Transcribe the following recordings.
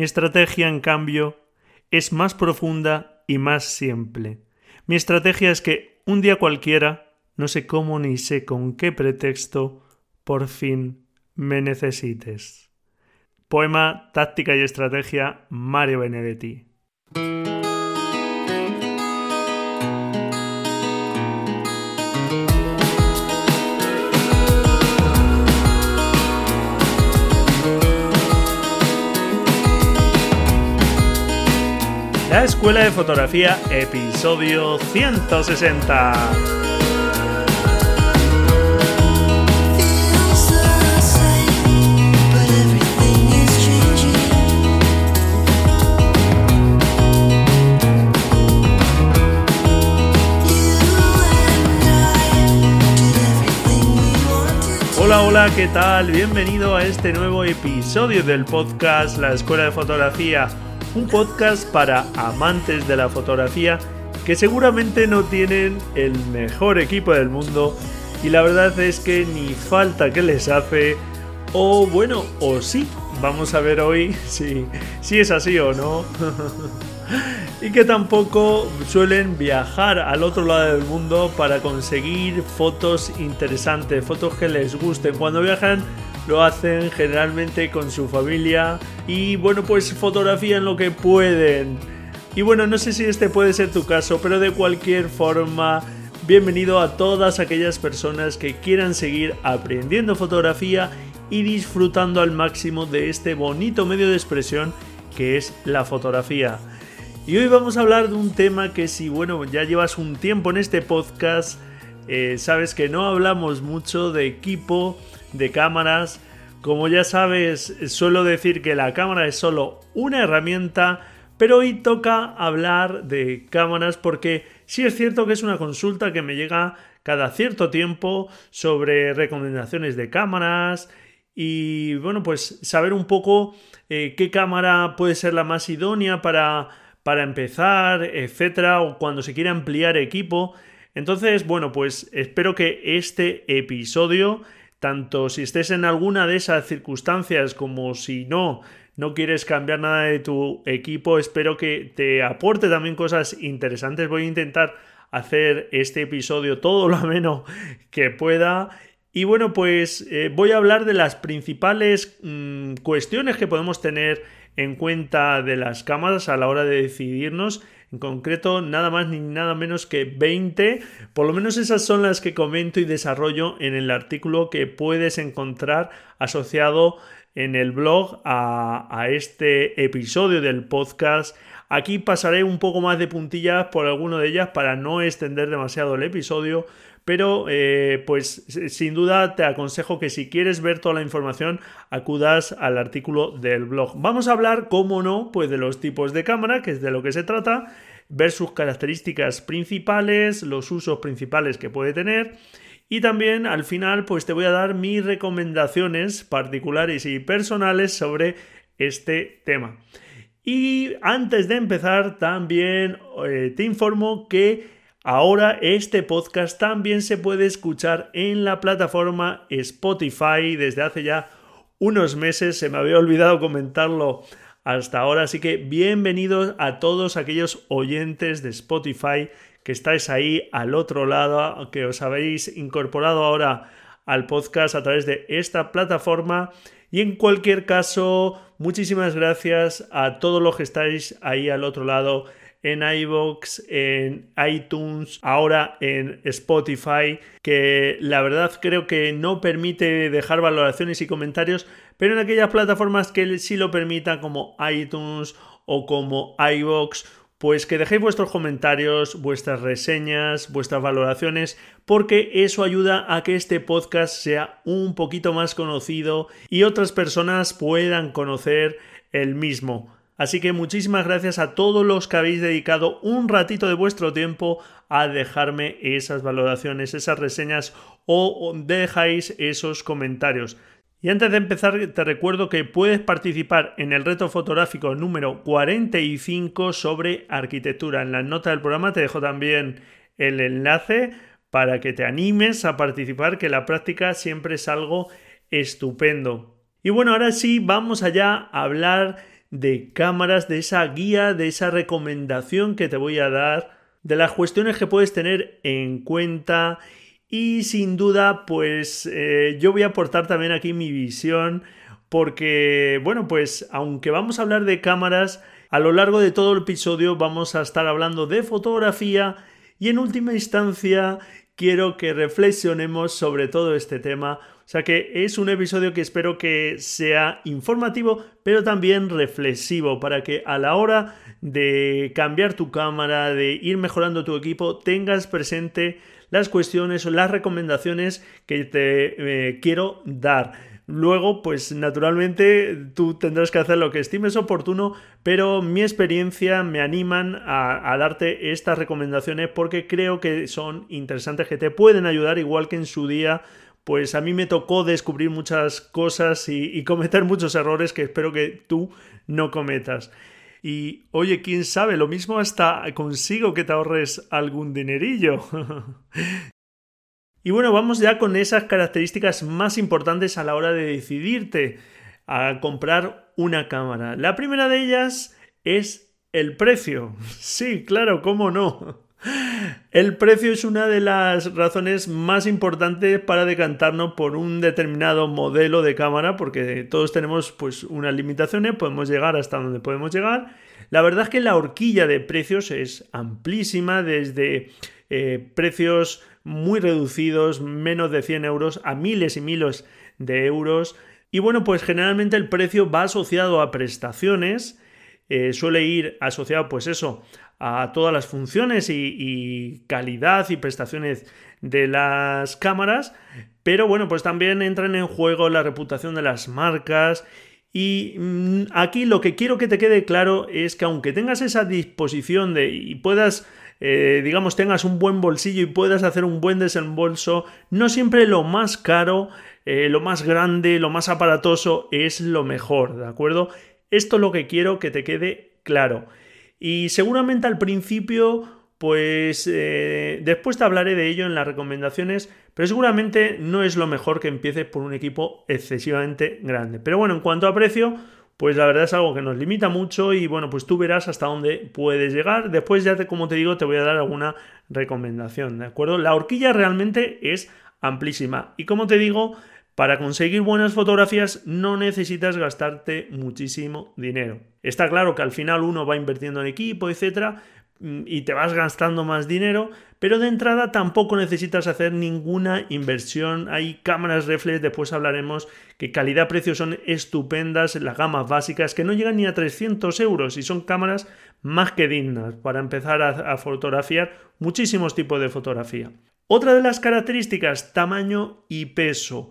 Mi estrategia, en cambio, es más profunda y más simple. Mi estrategia es que un día cualquiera, no sé cómo ni sé con qué pretexto, por fin me necesites. Poema, táctica y estrategia, Mario Benedetti. La Escuela de Fotografía, episodio 160. Hola, hola, ¿qué tal? Bienvenido a este nuevo episodio del podcast La Escuela de Fotografía un podcast para amantes de la fotografía que seguramente no tienen el mejor equipo del mundo y la verdad es que ni falta que les hace o bueno, o sí, vamos a ver hoy si, si es así o no. y que tampoco suelen viajar al otro lado del mundo para conseguir fotos interesantes, fotos que les gusten. Cuando viajan lo hacen generalmente con su familia y bueno pues fotografían lo que pueden. Y bueno, no sé si este puede ser tu caso, pero de cualquier forma, bienvenido a todas aquellas personas que quieran seguir aprendiendo fotografía y disfrutando al máximo de este bonito medio de expresión que es la fotografía. Y hoy vamos a hablar de un tema que si bueno ya llevas un tiempo en este podcast, eh, sabes que no hablamos mucho de equipo, de cámaras. Como ya sabes, suelo decir que la cámara es solo una herramienta, pero hoy toca hablar de cámaras porque sí es cierto que es una consulta que me llega cada cierto tiempo sobre recomendaciones de cámaras y bueno, pues saber un poco eh, qué cámara puede ser la más idónea para, para empezar, etcétera, o cuando se quiere ampliar equipo. Entonces, bueno, pues espero que este episodio tanto si estés en alguna de esas circunstancias como si no, no quieres cambiar nada de tu equipo, espero que te aporte también cosas interesantes. Voy a intentar hacer este episodio todo lo ameno que pueda. Y bueno, pues eh, voy a hablar de las principales mm, cuestiones que podemos tener en cuenta de las cámaras a la hora de decidirnos en concreto nada más ni nada menos que 20, por lo menos esas son las que comento y desarrollo en el artículo que puedes encontrar asociado en el blog a, este episodio del podcast. Aquí pasaré un poco más de puntillas por alguno de ellas para no extender demasiado el episodio, pero eh, pues sin duda te aconsejo que si quieres ver toda la información acudas al artículo del blog. Vamos a hablar, como no, pues de los tipos de cámara, que es de lo que se trata, ver sus características principales, los usos principales que puede tener. Y también al final pues te voy a dar mis recomendaciones particulares y personales sobre este tema. Y antes de empezar también eh, te informo que Ahora este podcast también se puede escuchar en la plataforma Spotify desde hace ya unos meses. Se me había olvidado comentarlo hasta ahora, así que bienvenidos a todos aquellos oyentes de Spotify que estáis ahí al otro lado, que os habéis incorporado ahora al podcast a través de esta plataforma. Y en cualquier caso, muchísimas gracias a todos los que estáis ahí al otro lado en iVoox, en iTunes, ahora en Spotify, que la verdad creo que no permite dejar valoraciones y comentarios, pero en aquellas plataformas que sí lo permitan, como iTunes o como iVoox, pues que dejéis vuestros comentarios, vuestras reseñas, vuestras valoraciones, porque eso ayuda a que este podcast sea un poquito más conocido y otras personas puedan conocer el mismo. Así que muchísimas gracias a todos los que habéis dedicado un ratito de vuestro tiempo a dejarme esas valoraciones, esas reseñas o dejáis esos comentarios. Y antes de empezar, te recuerdo que puedes participar en el reto fotográfico número 45 sobre arquitectura. En la nota del programa te dejo también el enlace para que te animes a participar, que la práctica siempre es algo estupendo. Y bueno, ahora sí, vamos allá a hablar de cámaras, de esa guía, de esa recomendación que te voy a dar, de las cuestiones que puedes tener en cuenta y sin duda, pues eh, yo voy a aportar también aquí mi visión porque, bueno, pues aunque vamos a hablar de cámaras, a lo largo de todo el episodio vamos a estar hablando de fotografía y en última instancia quiero que reflexionemos sobre todo este tema. O sea que es un episodio que espero que sea informativo, pero también reflexivo, para que a la hora de cambiar tu cámara, de ir mejorando tu equipo, tengas presente las cuestiones o las recomendaciones que te eh, quiero dar. Luego, pues naturalmente tú tendrás que hacer lo que estimes oportuno, pero mi experiencia me animan a, darte estas recomendaciones porque creo que son interesantes, que te pueden ayudar, igual que en su día pues a mí me tocó descubrir muchas cosas y, cometer muchos errores que espero que tú no cometas. Y oye, quién sabe, lo mismo hasta consigo que te ahorres algún dinerillo. y bueno, vamos ya con esas características más importantes a la hora de decidirte a comprar una cámara. La primera de ellas es el precio. Sí, claro, cómo no. El precio es una de las razones más importantes para decantarnos por un determinado modelo de cámara, porque todos tenemos pues unas limitaciones, podemos llegar hasta donde podemos llegar. La verdad es que la horquilla de precios es amplísima, desde eh, precios muy reducidos, menos de 100 euros, a miles y miles de euros. Y bueno, pues generalmente el precio va asociado a prestaciones, eh, suele ir asociado pues eso a todas las funciones y, calidad y prestaciones de las cámaras, pero bueno, pues también entran en juego la reputación de las marcas y mm, aquí lo que quiero que te quede claro es que aunque tengas esa disposición de y puedas eh, digamos, tengas un buen bolsillo y puedas hacer un buen desembolso, no siempre lo más caro, eh, lo más grande, lo más aparatoso es lo mejor, ¿de acuerdo? Esto es lo que quiero que te quede claro. Y seguramente al principio, pues eh, después te hablaré de ello en las recomendaciones, pero seguramente no es lo mejor que empieces por un equipo excesivamente grande. Pero bueno, en cuanto a precio, pues la verdad es algo que nos limita mucho y bueno, pues tú verás hasta dónde puedes llegar. Después ya, como te digo, te voy a dar alguna recomendación, ¿de acuerdo? La horquilla realmente es amplísima y como te digo, para conseguir buenas fotografías no necesitas gastarte muchísimo dinero. Está claro que al final uno va invirtiendo en equipo, etcétera, mm, y te vas gastando más dinero, pero de entrada tampoco necesitas hacer ninguna inversión. Hay cámaras reflex, después hablaremos que calidad-precio son estupendas, las gamas básicas que no llegan ni a 300 euros y son cámaras más que dignas para empezar a, a fotografiar muchísimos tipos de fotografía. Otra de las características, tamaño y peso.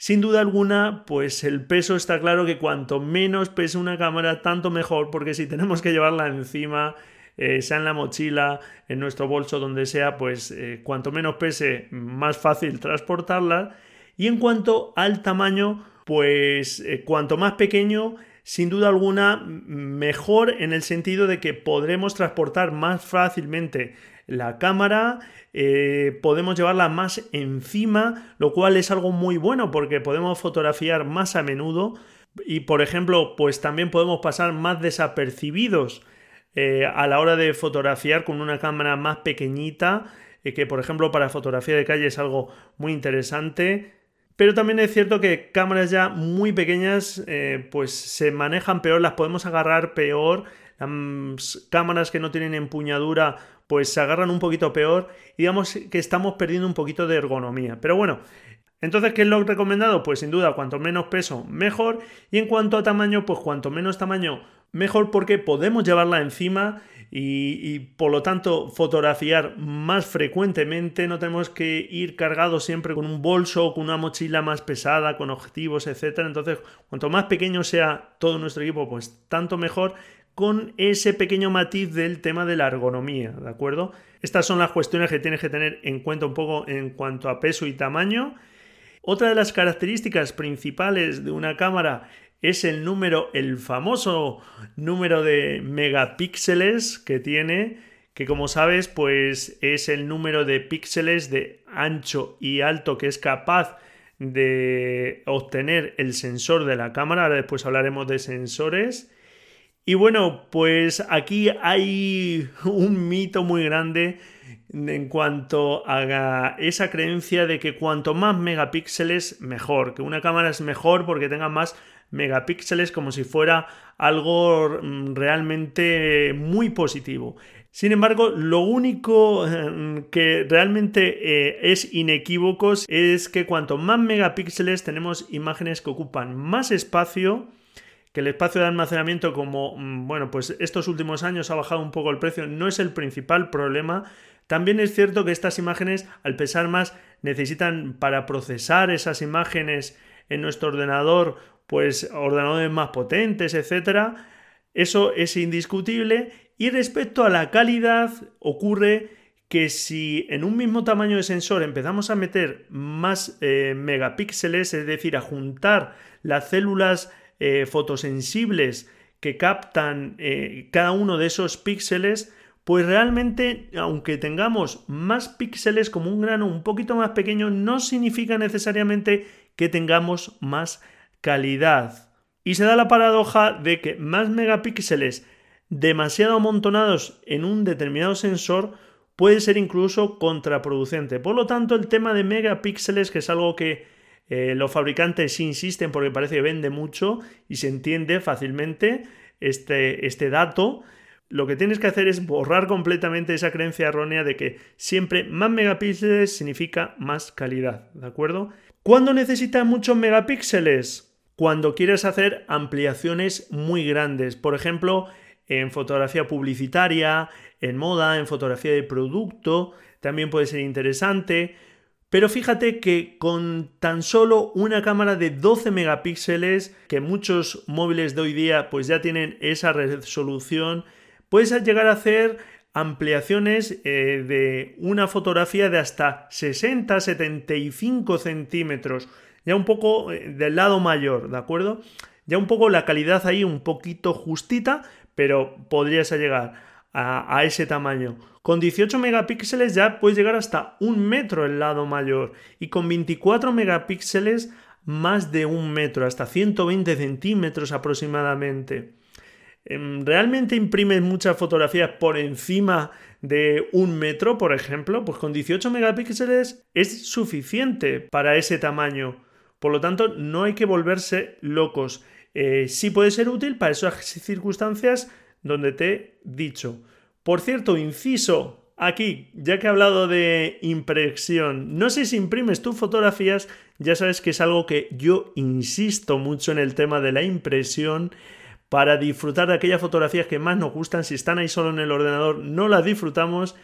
Sin duda alguna, pues el peso está claro que cuanto menos pese una cámara, tanto mejor, porque si tenemos que llevarla encima, eh, sea en la mochila, en nuestro bolso, donde sea, pues eh, cuanto menos pese, más fácil transportarla. Y en cuanto al tamaño, pues eh, cuanto más pequeño, sin duda alguna, mejor en el sentido de que podremos transportar más fácilmente la cámara, eh, podemos llevarla más encima, lo cual es algo muy bueno porque podemos fotografiar más a menudo y por ejemplo pues también podemos pasar más desapercibidos eh, a la hora de fotografiar con una cámara más pequeñita eh, que por ejemplo para fotografía de calle es algo muy interesante pero también es cierto que cámaras ya muy pequeñas pues se manejan peor, las podemos agarrar peor. Las cámaras que no tienen empuñadura pues se agarran un poquito peor y digamos que estamos perdiendo un poquito de ergonomía. Pero bueno, entonces, ¿qué es lo recomendado? Pues sin duda, cuanto menos peso, mejor. Y en cuanto a tamaño, pues cuanto menos tamaño, mejor porque podemos llevarla encima y, por lo tanto fotografiar más frecuentemente. No tenemos que ir cargados siempre con un bolso con una mochila más pesada, con objetivos, etc. Entonces, cuanto más pequeño sea todo nuestro equipo, pues tanto mejor con ese pequeño matiz del tema de la ergonomía, ¿de acuerdo? Estas son las cuestiones que tienes que tener en cuenta un poco en cuanto a peso y tamaño. Otra de las características principales de una cámara es el número, el famoso número de megapíxeles que tiene, que como sabes, pues es el número de píxeles de ancho y alto que es capaz de obtener el sensor de la cámara. Ahora después hablaremos de sensores. Y bueno, pues aquí hay un mito muy grande en cuanto a esa creencia de que cuanto más megapíxeles mejor, que una cámara es mejor porque tenga más megapíxeles como si fuera algo mm, realmente muy positivo. Sin embargo, lo único mm, que realmente eh, es inequívoco es que cuanto más megapíxeles tenemos imágenes que ocupan más espacio, que el espacio de almacenamiento como, mm, bueno, pues estos últimos años ha bajado un poco el precio, no es el principal problema. También es cierto que estas imágenes, al pesar más, necesitan para procesar esas imágenes en nuestro ordenador, pues ordenadores más potentes, etcétera. Eso es indiscutible. Y respecto a la calidad, ocurre que si en un mismo tamaño de sensor empezamos a meter más eh, megapíxeles, es decir, a juntar las células eh, fotosensibles que captan eh, cada uno de esos píxeles, pues realmente, aunque tengamos más píxeles como un grano un poquito más pequeño, no significa necesariamente que tengamos más calidad. Y se da la paradoja de que más megapíxeles demasiado amontonados en un determinado sensor puede ser incluso contraproducente. Por lo tanto, el tema de megapíxeles, que es algo que eh, los fabricantes insisten porque parece que vende mucho y se entiende fácilmente este, este dato. Lo que tienes que hacer es borrar completamente esa creencia errónea de que siempre más megapíxeles significa más calidad, ¿de acuerdo? ¿Cuándo necesitas muchos megapíxeles? Cuando quieres hacer ampliaciones muy grandes, por ejemplo, en fotografía publicitaria, en moda, en fotografía de producto, también puede ser interesante. Pero fíjate que con tan solo una cámara de 12 megapíxeles, que muchos móviles de hoy día pues ya tienen esa resolución, puedes llegar a hacer ampliaciones eh, de una fotografía de hasta 60-75 centímetros, ya un poco eh, del lado mayor, ¿de acuerdo? Ya un poco la calidad ahí un poquito justita, pero podrías llegar a ese tamaño. Con 18 megapíxeles ya puedes llegar hasta un metro el lado mayor y con 24 megapíxeles más de un metro, hasta 120 centímetros aproximadamente. Em, ¿Realmente imprimes muchas fotografías por encima de un metro, por ejemplo? Pues con 18 megapíxeles es suficiente para ese tamaño. Por lo tanto, no hay que volverse locos. Eh, sí puede ser útil para esas circunstancias donde te he dicho. Por cierto, inciso, aquí, ya que he hablado de impresión, no sé si imprimes tus fotografías, ya sabes que es algo que yo insisto mucho en el tema de la impresión para disfrutar de aquellas fotografías que más nos gustan, si están ahí solo en el ordenador no las disfrutamos.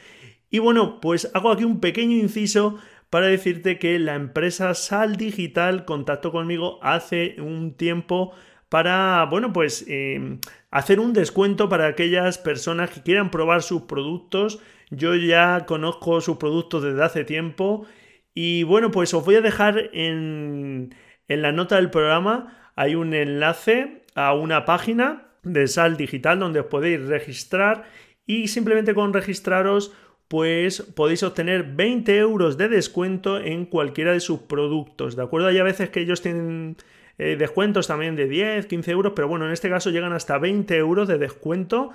Y bueno, pues hago aquí un pequeño inciso para decirte que la empresa Sal Digital contactó conmigo hace un tiempo para, bueno, pues em, hacer un descuento para aquellas personas que quieran probar sus productos. Yo ya conozco sus productos desde hace tiempo y bueno, pues os voy a dejar en, en la nota del programa, hay un enlace a una página de Sal Digital donde os podéis registrar y simplemente con registraros pues podéis obtener 20 euros de descuento en cualquiera de sus productos, ¿de acuerdo? Hay a veces que ellos tienen eh, descuentos también de 10, 15 euros, pero bueno, en este caso llegan hasta 20 euros de descuento.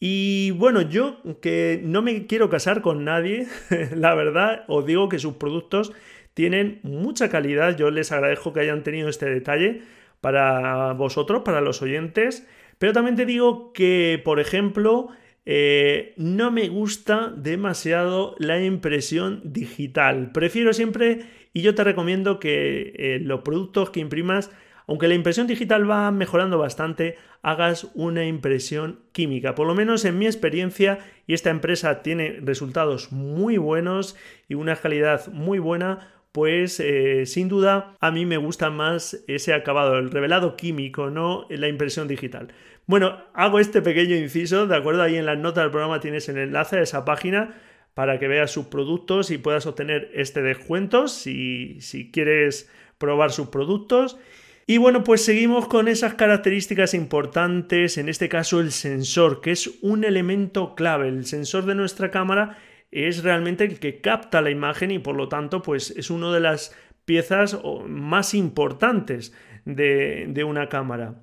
Y bueno, yo que no me quiero casar con nadie, la verdad, os digo que sus productos tienen mucha calidad. Yo les agradezco que hayan tenido este detalle para vosotros, para los oyentes. Pero también te digo que, por ejemplo, eh, no me gusta demasiado la impresión digital. Prefiero siempre y yo te recomiendo que eh, los productos que imprimas, aunque la impresión digital va mejorando bastante, hagas una impresión química. Por lo menos en mi experiencia, y esta empresa tiene resultados muy buenos y una calidad muy buena, pues eh, sin duda a mí me gusta más ese acabado, el revelado químico, no la impresión digital. Bueno, hago este pequeño inciso, ¿de acuerdo? Ahí en las notas del programa tienes el enlace a esa página para que veas sus productos y puedas obtener este descuento si, si quieres probar sus productos. Y bueno, pues seguimos con esas características importantes, en este caso el sensor, que es un elemento clave. El sensor de nuestra cámara es realmente el que capta la imagen y por lo tanto pues es una de las piezas más importantes de, una cámara.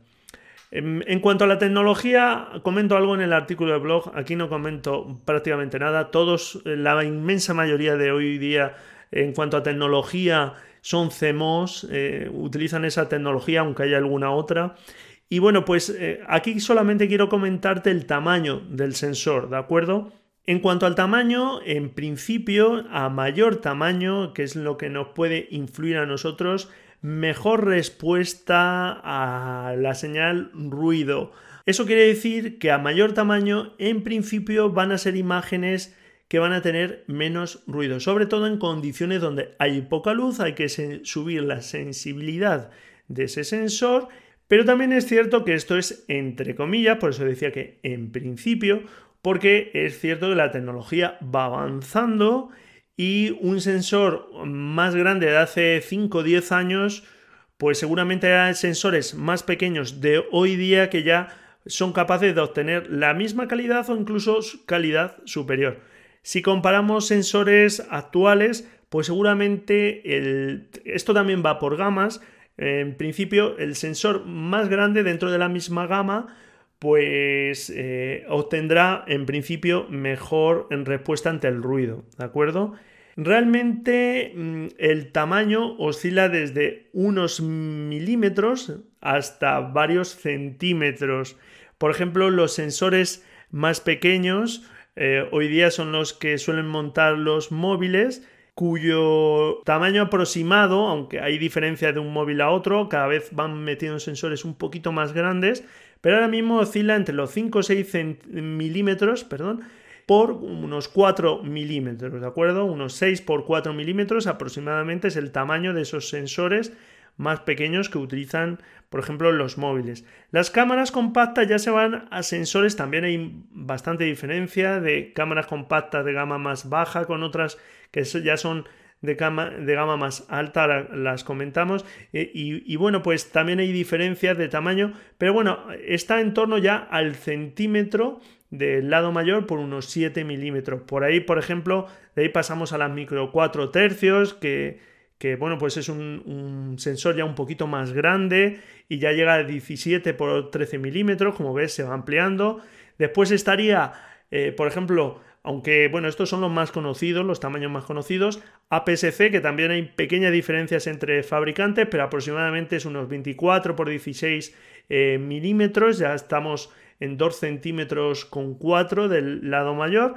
En, cuanto a la tecnología, comento algo en el artículo de blog, aquí no comento prácticamente nada, todos, la inmensa mayoría de hoy día en cuanto a tecnología son CMOS, eh, utilizan esa tecnología, aunque haya alguna otra. Y bueno, pues eh, aquí solamente quiero comentarte el tamaño del sensor, ¿de acuerdo? En cuanto al tamaño, en principio, a mayor tamaño, que es lo que nos puede influir a nosotros, mejor respuesta a la señal ruido. Eso quiere decir que a mayor tamaño, en principio, van a ser imágenes que van a tener menos ruido, sobre todo en condiciones donde hay poca luz, hay que subir la sensibilidad de ese sensor, pero también es cierto que esto es entre comillas, por eso decía que en principio, porque es cierto que la tecnología va avanzando y un sensor más grande de hace 5 o 10 años, pues seguramente hay sensores más pequeños de hoy día que ya son capaces de obtener la misma calidad o incluso calidad superior. Si comparamos sensores actuales, pues seguramente el, esto también va por gamas. En principio, el sensor más grande dentro de la misma gama, pues eh, obtendrá en principio mejor en respuesta ante el ruido, ¿de acuerdo? Realmente mm, el tamaño oscila desde unos milímetros hasta varios centímetros. Por ejemplo, los sensores más pequeños eh, hoy día son los que suelen montar los móviles cuyo tamaño aproximado, aunque hay diferencia de un móvil a otro, cada vez van metiendo sensores un poquito más grandes, pero ahora mismo oscila entre los 5 o 6 milímetros, perdón, por unos 4 milímetros, ¿de acuerdo? Unos 6 por 4 milímetros aproximadamente es el tamaño de esos sensores más pequeños que utilizan, por ejemplo, los móviles. Las cámaras compactas ya se van a sensores, también hay bastante diferencia de cámaras compactas de gama más baja con otras que ya son de gama, más alta, las comentamos. E, y, y, bueno, pues también hay diferencias de tamaño, pero bueno, está en torno ya al centímetro del lado mayor por unos 7 milímetros. Por ahí, por ejemplo, de ahí pasamos a las micro 4 tercios, que que bueno, pues es un, sensor ya un poquito más grande y ya llega a 17 por 13 milímetros, como ves se va ampliando. Después estaría, eh, por ejemplo, aunque bueno, estos son los más conocidos, los tamaños más conocidos, APS-C, que también hay pequeñas diferencias entre fabricantes, pero aproximadamente es unos 24 por 16 eh, milímetros, ya estamos en 2 centímetros con 4 del lado mayor.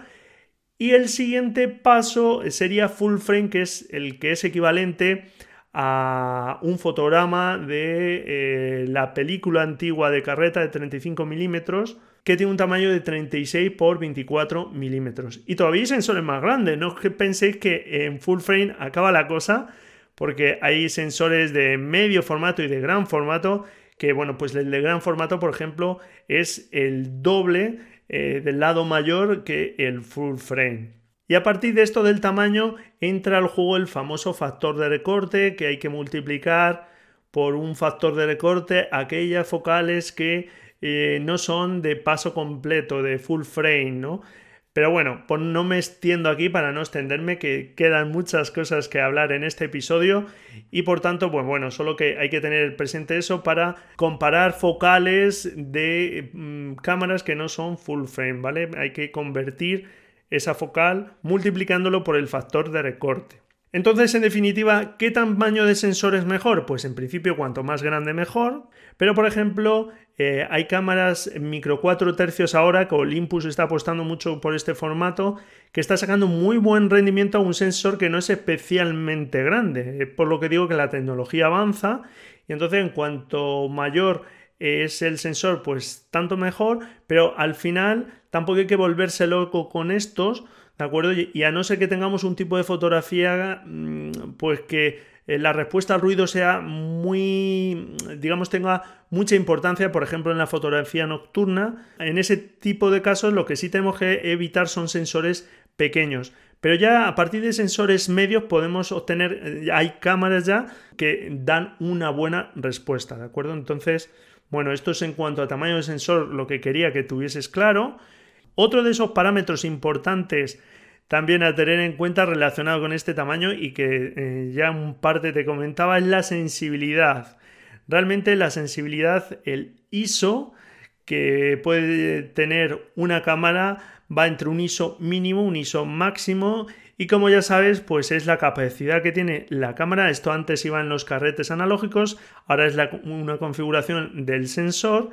Y el siguiente paso sería full frame, que es el que es equivalente a un fotograma de eh, la película antigua de carreta de 35 milímetros que tiene un tamaño de 36 por 24 milímetros. Y todavía hay sensores más grandes, no que penséis que en full frame acaba la cosa, porque hay sensores de medio formato y de gran formato, que bueno, pues el de gran formato, por ejemplo, es el doble eh, del lado mayor que el full frame. Y a partir de esto del tamaño entra al juego el famoso factor de recorte que hay que multiplicar por un factor de recorte aquellas focales que eh, no son de paso completo, de full frame, ¿no? Pero bueno, pues no me extiendo aquí para no extenderme, que quedan muchas cosas que hablar en este episodio y por tanto, pues bueno, solo que hay que tener presente eso para comparar focales de mm, cámaras que no son full frame, ¿vale? Hay que convertir esa focal multiplicándolo por el factor de recorte. Entonces, en definitiva, ¿qué tamaño de sensor es mejor? Pues en principio cuanto más grande mejor, pero por ejemplo eh, hay cámaras micro 4 tercios ahora que Olympus está apostando mucho por este formato que está sacando muy buen rendimiento a un sensor que no es especialmente grande, eh, por lo que digo que la tecnología avanza y entonces en cuanto mayor es el sensor, pues tanto mejor, pero al final tampoco hay que volverse loco con estos, ¿de acuerdo? Y a no ser que tengamos un tipo de fotografía, mm, pues que eh, la respuesta al ruido sea muy, digamos, tenga mucha importancia, por ejemplo, en la fotografía nocturna. En ese tipo de casos lo que sí tenemos que evitar son sensores pequeños. Pero ya a partir de sensores medios podemos obtener, eh, hay cámaras ya que dan una buena respuesta, ¿de acuerdo? Entonces, bueno, esto es en cuanto a tamaño de sensor lo que quería que tuvieses claro. Otro de esos parámetros importantes también a tener en cuenta relacionado con este tamaño y que eh, ya en parte te comentaba es la sensibilidad. Realmente la sensibilidad, el ISO que puede tener una cámara va entre un ISO mínimo, un ISO máximo y como ya sabes, pues es la capacidad que tiene la cámara. Esto antes iba en los carretes analógicos, ahora es una configuración del sensor.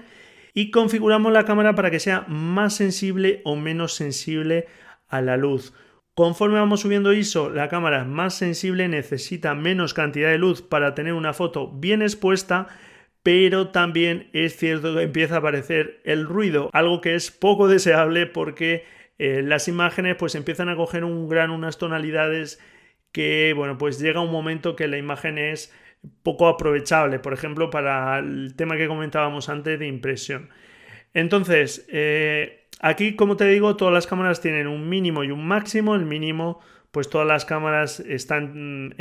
Y configuramos la cámara para que sea más sensible o menos sensible a la luz. Conforme vamos subiendo ISO, la cámara es más sensible, necesita menos cantidad de luz para tener una foto bien expuesta, pero también es cierto que empieza a aparecer el ruido, algo que es poco deseable porque eh, las imágenes pues empiezan a coger un gran, unas tonalidades que, bueno, pues llega un momento que la imagen es poco aprovechable, por ejemplo, para el tema que comentábamos antes de impresión. Entonces, eh, aquí, como te digo, todas las cámaras tienen un mínimo y un máximo. El mínimo, pues todas las cámaras están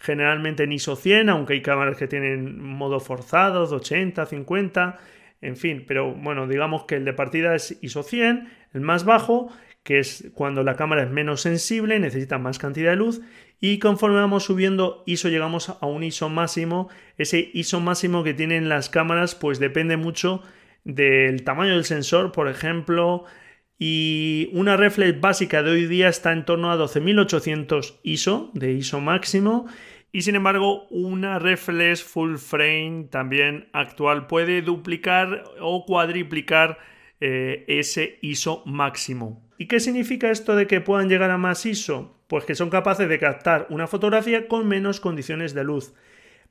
generalmente en ISO 100, aunque hay cámaras que tienen modo forzado, 80, 50, en fin, pero bueno, digamos que el de partida es ISO 100, el más bajo, que es cuando la cámara es menos sensible, necesita más cantidad de luz, y conforme vamos subiendo ISO llegamos a un ISO máximo. Ese ISO máximo que tienen las cámaras pues depende mucho del tamaño del sensor, por ejemplo, y una reflex básica de hoy día está en torno a 12800 ISO de ISO máximo y sin embargo una reflex full frame también actual puede duplicar o cuadriplicar eh, ese ISO máximo. ¿Y qué significa esto de que puedan llegar a más ISO? Pues que son capaces de captar una fotografía con menos condiciones de luz.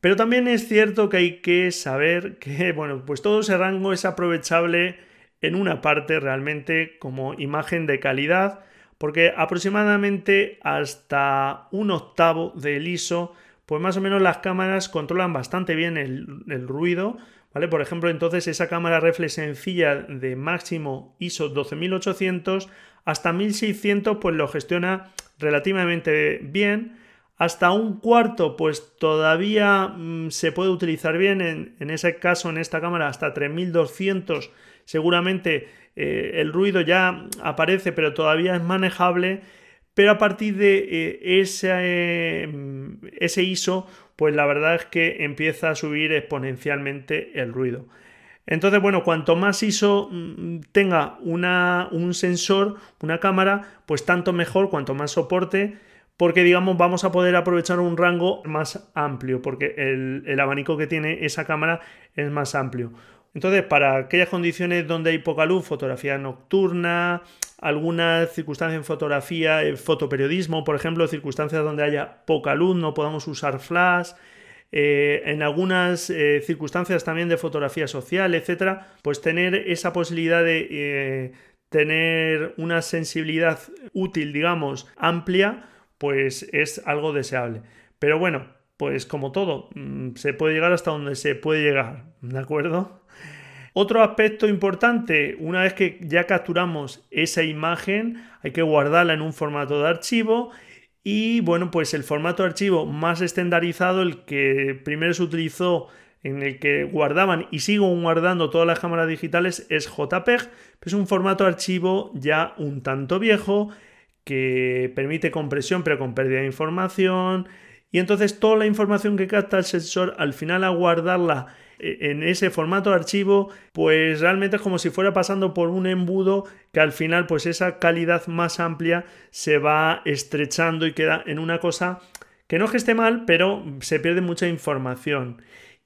Pero también es cierto que hay que saber que, bueno, pues todo ese rango es aprovechable en una parte realmente como imagen de calidad, porque aproximadamente hasta un octavo del ISO, pues más o menos las cámaras controlan bastante bien el, ruido, ¿Vale? Por ejemplo, entonces esa cámara reflex sencilla de máximo ISO 12800 hasta 1600 pues lo gestiona relativamente bien. Hasta un cuarto pues todavía mm, se puede utilizar bien. En, ese caso, en esta cámara, hasta 3200 seguramente eh, el ruido ya aparece pero todavía es manejable. Pero a partir de eh, ese, eh, ese ISO pues la verdad es que empieza a subir exponencialmente el ruido. Entonces, bueno, cuanto más ISO mm, tenga una, un sensor, una cámara, pues tanto mejor, cuanto más soporte, porque digamos vamos a poder aprovechar un rango más amplio, porque el, el abanico que tiene esa cámara es más amplio. Entonces, para aquellas condiciones donde hay poca luz, fotografía nocturna, algunas circunstancias en fotografía, en fotoperiodismo, por ejemplo, circunstancias donde haya poca luz, no podamos usar flash, eh, en algunas eh, circunstancias también de fotografía social, etcétera, pues tener esa posibilidad de eh, tener una sensibilidad útil, digamos, amplia, pues es algo deseable. Pero bueno, pues como todo, mm, se puede llegar hasta donde se puede llegar, ¿de acuerdo? Otro aspecto importante, una vez que ya capturamos esa imagen, hay que guardarla en un formato de archivo y bueno, pues el formato de archivo más estandarizado, el que primero se utilizó en el que guardaban y sigo guardando todas las cámaras digitales es JPEG, es un formato de archivo ya un tanto viejo que permite compresión pero con pérdida de información. Y entonces toda la información que capta el sensor al final a guardarla en ese formato de archivo, pues realmente es como si fuera pasando por un embudo que al final pues esa calidad más amplia se va estrechando y queda en una cosa que no es que esté mal, pero se pierde mucha información.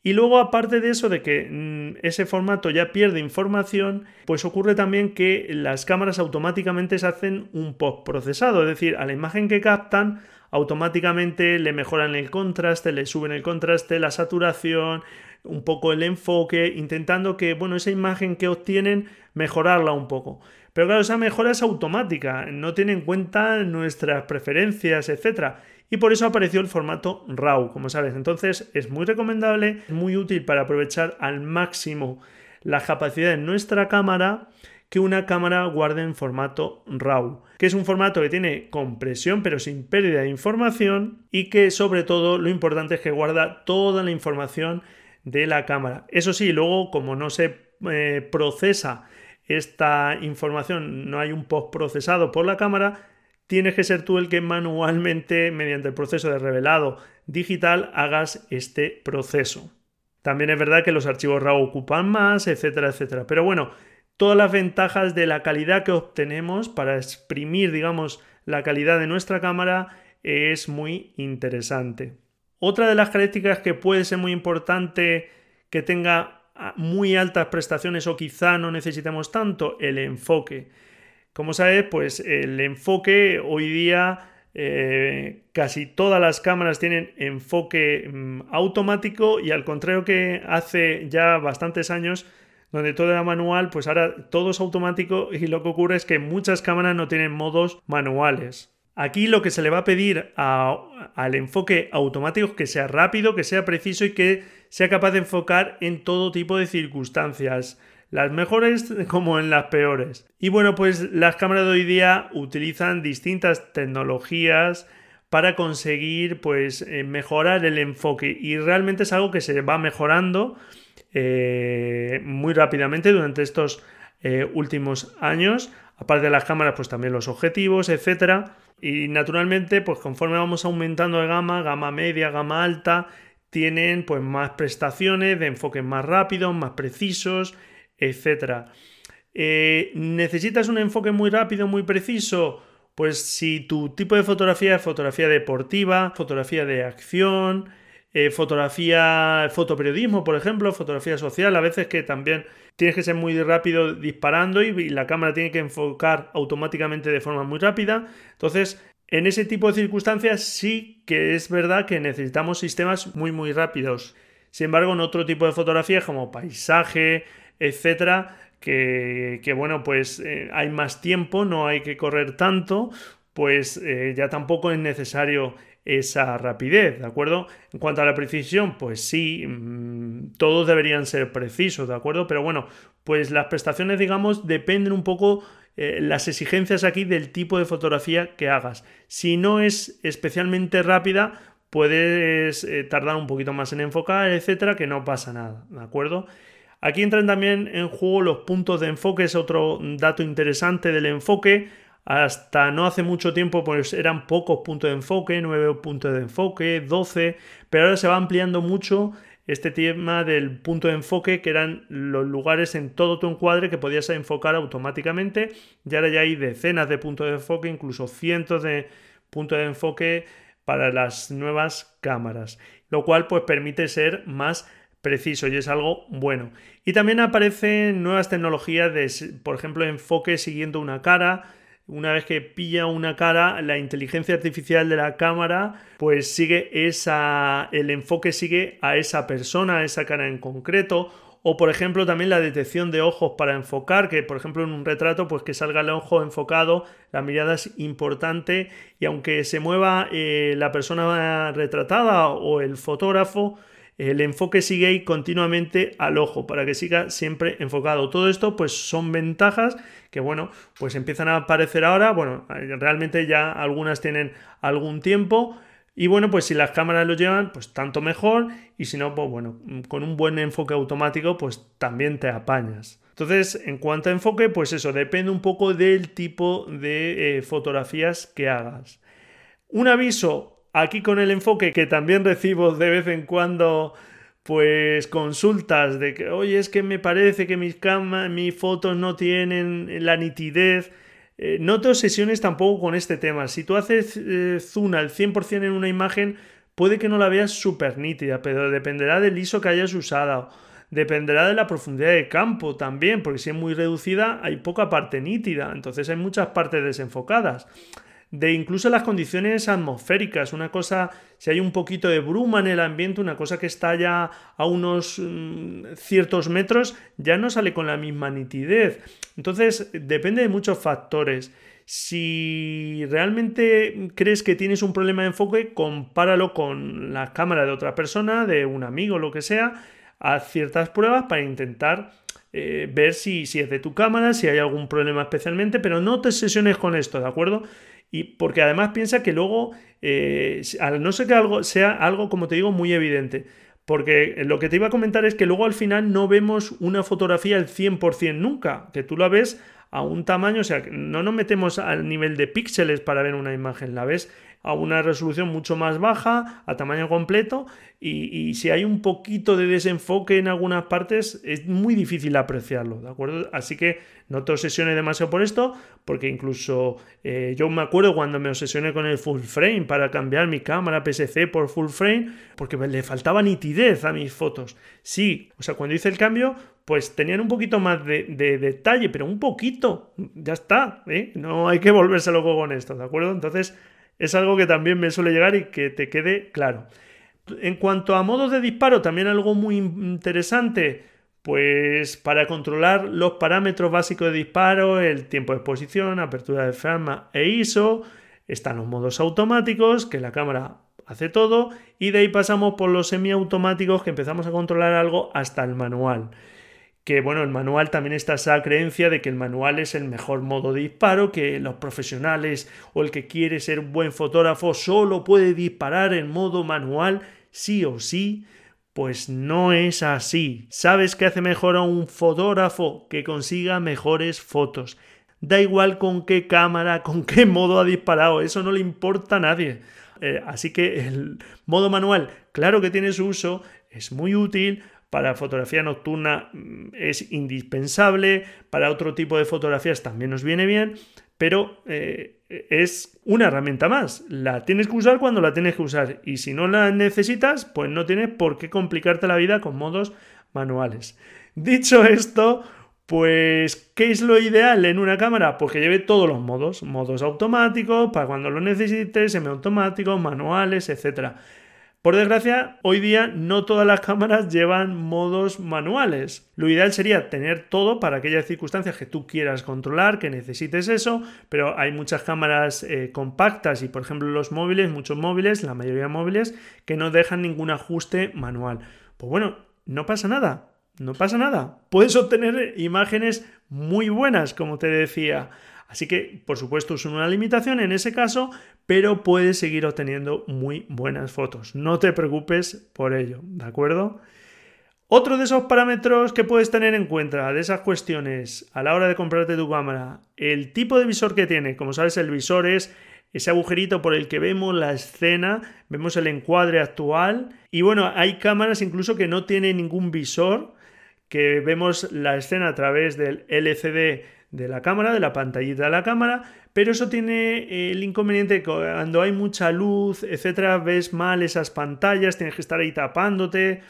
Y luego, aparte de eso, de que mm, ese formato ya pierde información, pues ocurre también que las cámaras automáticamente se hacen un postprocesado, es decir, a la imagen que captan, automáticamente le mejoran el contraste, le suben el contraste, la saturación, un poco el enfoque, intentando que, bueno, esa imagen que obtienen, mejorarla un poco. Pero claro, esa mejora es automática, no tiene en cuenta nuestras preferencias, etc. Y por eso apareció el formato RAW, como sabes. Entonces es muy recomendable, muy útil para aprovechar al máximo la capacidad de nuestra cámara que una cámara guarde en formato RAW, que es un formato que tiene compresión pero sin pérdida de información y que sobre todo lo importante es que guarda toda la información de la cámara. Eso sí, luego como no se eh, procesa esta información, no hay un post procesado por la cámara, tienes que ser tú el que manualmente, mediante el proceso de revelado digital, hagas este proceso. También es verdad que los archivos RAW ocupan más, etcétera, etcétera. Pero bueno, todas las ventajas de la calidad que obtenemos para exprimir, digamos, la calidad de nuestra cámara es muy interesante. Otra de las características que puede ser muy importante que tenga muy altas prestaciones o quizá no necesitemos tanto, el enfoque. Como sabes, pues el enfoque hoy día eh, casi todas las cámaras tienen enfoque mm, automático y al contrario que hace ya bastantes años donde todo era manual, pues ahora todo es automático y lo que ocurre es que muchas cámaras no tienen modos manuales. Aquí lo que se le va a pedir al enfoque automático es que sea rápido, que sea preciso y que sea capaz de enfocar en todo tipo de circunstancias, las mejores como en las peores. Y bueno, pues las cámaras de hoy día utilizan distintas tecnologías para conseguir pues eh, mejorar el enfoque. Y realmente es algo que se va mejorando eh, muy rápidamente durante estos eh, últimos años. Aparte de las cámaras pues también los objetivos etcétera y naturalmente, pues conforme vamos aumentando de gama, gama media, gama alta, tienen pues más prestaciones de enfoques más rápidos, más precisos, etc. Eh, ¿Necesitas un enfoque muy rápido, muy preciso? Pues si tu tipo de fotografía es fotografía deportiva, fotografía de acción, eh, fotografía, fotoperiodismo, por ejemplo, fotografía social, a veces que también tienes que ser muy rápido disparando y, la cámara tiene que enfocar automáticamente de forma muy rápida. Entonces, en ese tipo de circunstancias sí que es verdad que necesitamos sistemas muy muy rápidos. Sin embargo, en otro tipo de fotografías como paisaje, etcétera, que, bueno, pues eh, hay más tiempo, no hay que correr tanto, pues eh, ya tampoco es necesario esa rapidez, ¿de acuerdo? En cuanto a la precisión, pues sí, mm, todos deberían ser precisos, ¿de acuerdo? Pero bueno, pues las prestaciones, digamos, dependen un poco eh, las exigencias aquí del tipo de fotografía que hagas. Si no es especialmente rápida, puedes eh, tardar un poquito más en enfocar, etcétera, que no pasa nada, ¿de acuerdo? Aquí entran también en juego los puntos de enfoque, es otro dato interesante del enfoque hasta no hace mucho tiempo pues eran pocos puntos de enfoque, 9 puntos de enfoque, 12, pero ahora se va ampliando mucho este tema del punto de enfoque que eran los lugares en todo tu encuadre que podías enfocar automáticamente y ahora ya hay decenas de puntos de enfoque, incluso cientos de puntos de enfoque para las nuevas cámaras, lo cual pues permite ser más preciso y es algo bueno. Y también aparecen nuevas tecnologías de, por ejemplo, enfoque siguiendo una cara, una vez que pilla una cara, la inteligencia artificial de la cámara, pues sigue esa, el enfoque sigue a esa persona, a esa cara en concreto. O por ejemplo también la detección de ojos para enfocar, que por ejemplo en un retrato pues que salga el ojo enfocado, la mirada es importante y aunque se mueva eh, la persona retratada o el fotógrafo, el enfoque sigue ahí continuamente al ojo para que siga siempre enfocado. Todo esto pues son ventajas que bueno, pues empiezan a aparecer ahora, bueno, realmente ya algunas tienen algún tiempo y bueno, pues si las cámaras lo llevan, pues tanto mejor y si no, pues bueno, con un buen enfoque automático pues también te apañas. Entonces, en cuanto a enfoque, pues eso, depende un poco del tipo de eh, fotografías que hagas. Un aviso aquí con el enfoque que también recibo de vez en cuando pues consultas de que, oye, es que me parece que mis, cámaras, mis fotos no tienen la nitidez. Eh, no te obsesiones tampoco con este tema. Si tú haces eh, zoom al 100% en una imagen, puede que no la veas súper nítida, pero dependerá del ISO que hayas usado. Dependerá de la profundidad de campo también, porque si es muy reducida hay poca parte nítida, entonces hay muchas partes desenfocadas. De incluso las condiciones atmosféricas. Una cosa, si hay un poquito de bruma en el ambiente, una cosa que está ya a unos mm, ciertos metros, ya no sale con la misma nitidez. Entonces, depende de muchos factores. Si realmente crees que tienes un problema de enfoque, compáralo con la cámara de otra persona, de un amigo, lo que sea, haz ciertas pruebas para intentar eh, ver si, si es de tu cámara, si hay algún problema especialmente, pero no te sesiones con esto, ¿de acuerdo? Y porque además piensa que luego, eh, no ser que algo sea algo, como te digo, muy evidente. Porque lo que te iba a comentar es que luego al final no vemos una fotografía al 100% nunca, que tú la ves a un tamaño, o sea, no nos metemos al nivel de píxeles para ver una imagen, la ves a una resolución mucho más baja, a tamaño completo, y, si hay un poquito de desenfoque en algunas partes, es muy difícil apreciarlo, ¿de acuerdo? Así que no te obsesiones demasiado por esto, porque incluso eh, yo me acuerdo cuando me obsesioné con el full frame para cambiar mi cámara PSC por full frame, porque le faltaba nitidez a mis fotos. Sí, o sea, cuando hice el cambio, pues tenían un poquito más de, detalle, pero un poquito, ya está, ¿eh? no hay que volverse loco con esto, ¿de acuerdo? Entonces, es algo que también me suele llegar y que te quede claro. En cuanto a modos de disparo, también algo muy interesante, pues para controlar los parámetros básicos de disparo, el tiempo de exposición, apertura de flama e ISO, están los modos automáticos, que la cámara hace todo, y de ahí pasamos por los semiautomáticos, que empezamos a controlar algo hasta el manual que bueno, el manual también está esa creencia de que el manual es el mejor modo de disparo, que los profesionales o el que quiere ser un buen fotógrafo solo puede disparar en modo manual sí o sí. Pues no es así. ¿Sabes qué hace mejor a un fotógrafo? Que consiga mejores fotos. Da igual con qué cámara, con qué modo ha disparado, eso no le importa a nadie. Eh, así que el modo manual, claro que tiene su uso, es muy útil, para fotografía nocturna mm, es indispensable, para otro tipo de fotografías también nos viene bien, pero eh, es una herramienta más. La tienes que usar cuando la tienes que usar y si no la necesitas, pues no tienes por qué complicarte la vida con modos manuales. Dicho esto, pues, ¿qué es lo ideal en una cámara? Pues que lleve todos los modos, modos automáticos, para cuando lo necesites, semiautomáticos, manuales, etcétera. Por desgracia, hoy día no todas las cámaras llevan modos manuales. Lo ideal sería tener todo para aquellas circunstancias que tú quieras controlar, que necesites eso, pero hay muchas cámaras eh, compactas y por ejemplo los móviles, muchos móviles, la mayoría de móviles, que no dejan ningún ajuste manual. Pues bueno, no pasa nada, no pasa nada. Puedes obtener imágenes muy buenas, como te decía. Así que, por supuesto, es una limitación en ese caso, pero puedes seguir obteniendo muy buenas fotos. No te preocupes por ello, ¿de acuerdo? Otro de esos parámetros que puedes tener en cuenta de esas cuestiones a la hora de comprarte tu cámara, el tipo de visor que tiene. Como sabes, el visor es ese agujerito por el que vemos la escena, vemos el encuadre actual. Y bueno, hay cámaras incluso que no tienen ningún visor, que vemos la escena a través del LCD de la cámara, de la pantallita de la cámara, pero eso tiene eh, el inconveniente que cuando hay mucha luz, etcétera, ves mal esas pantallas, tienes que estar ahí tapándote,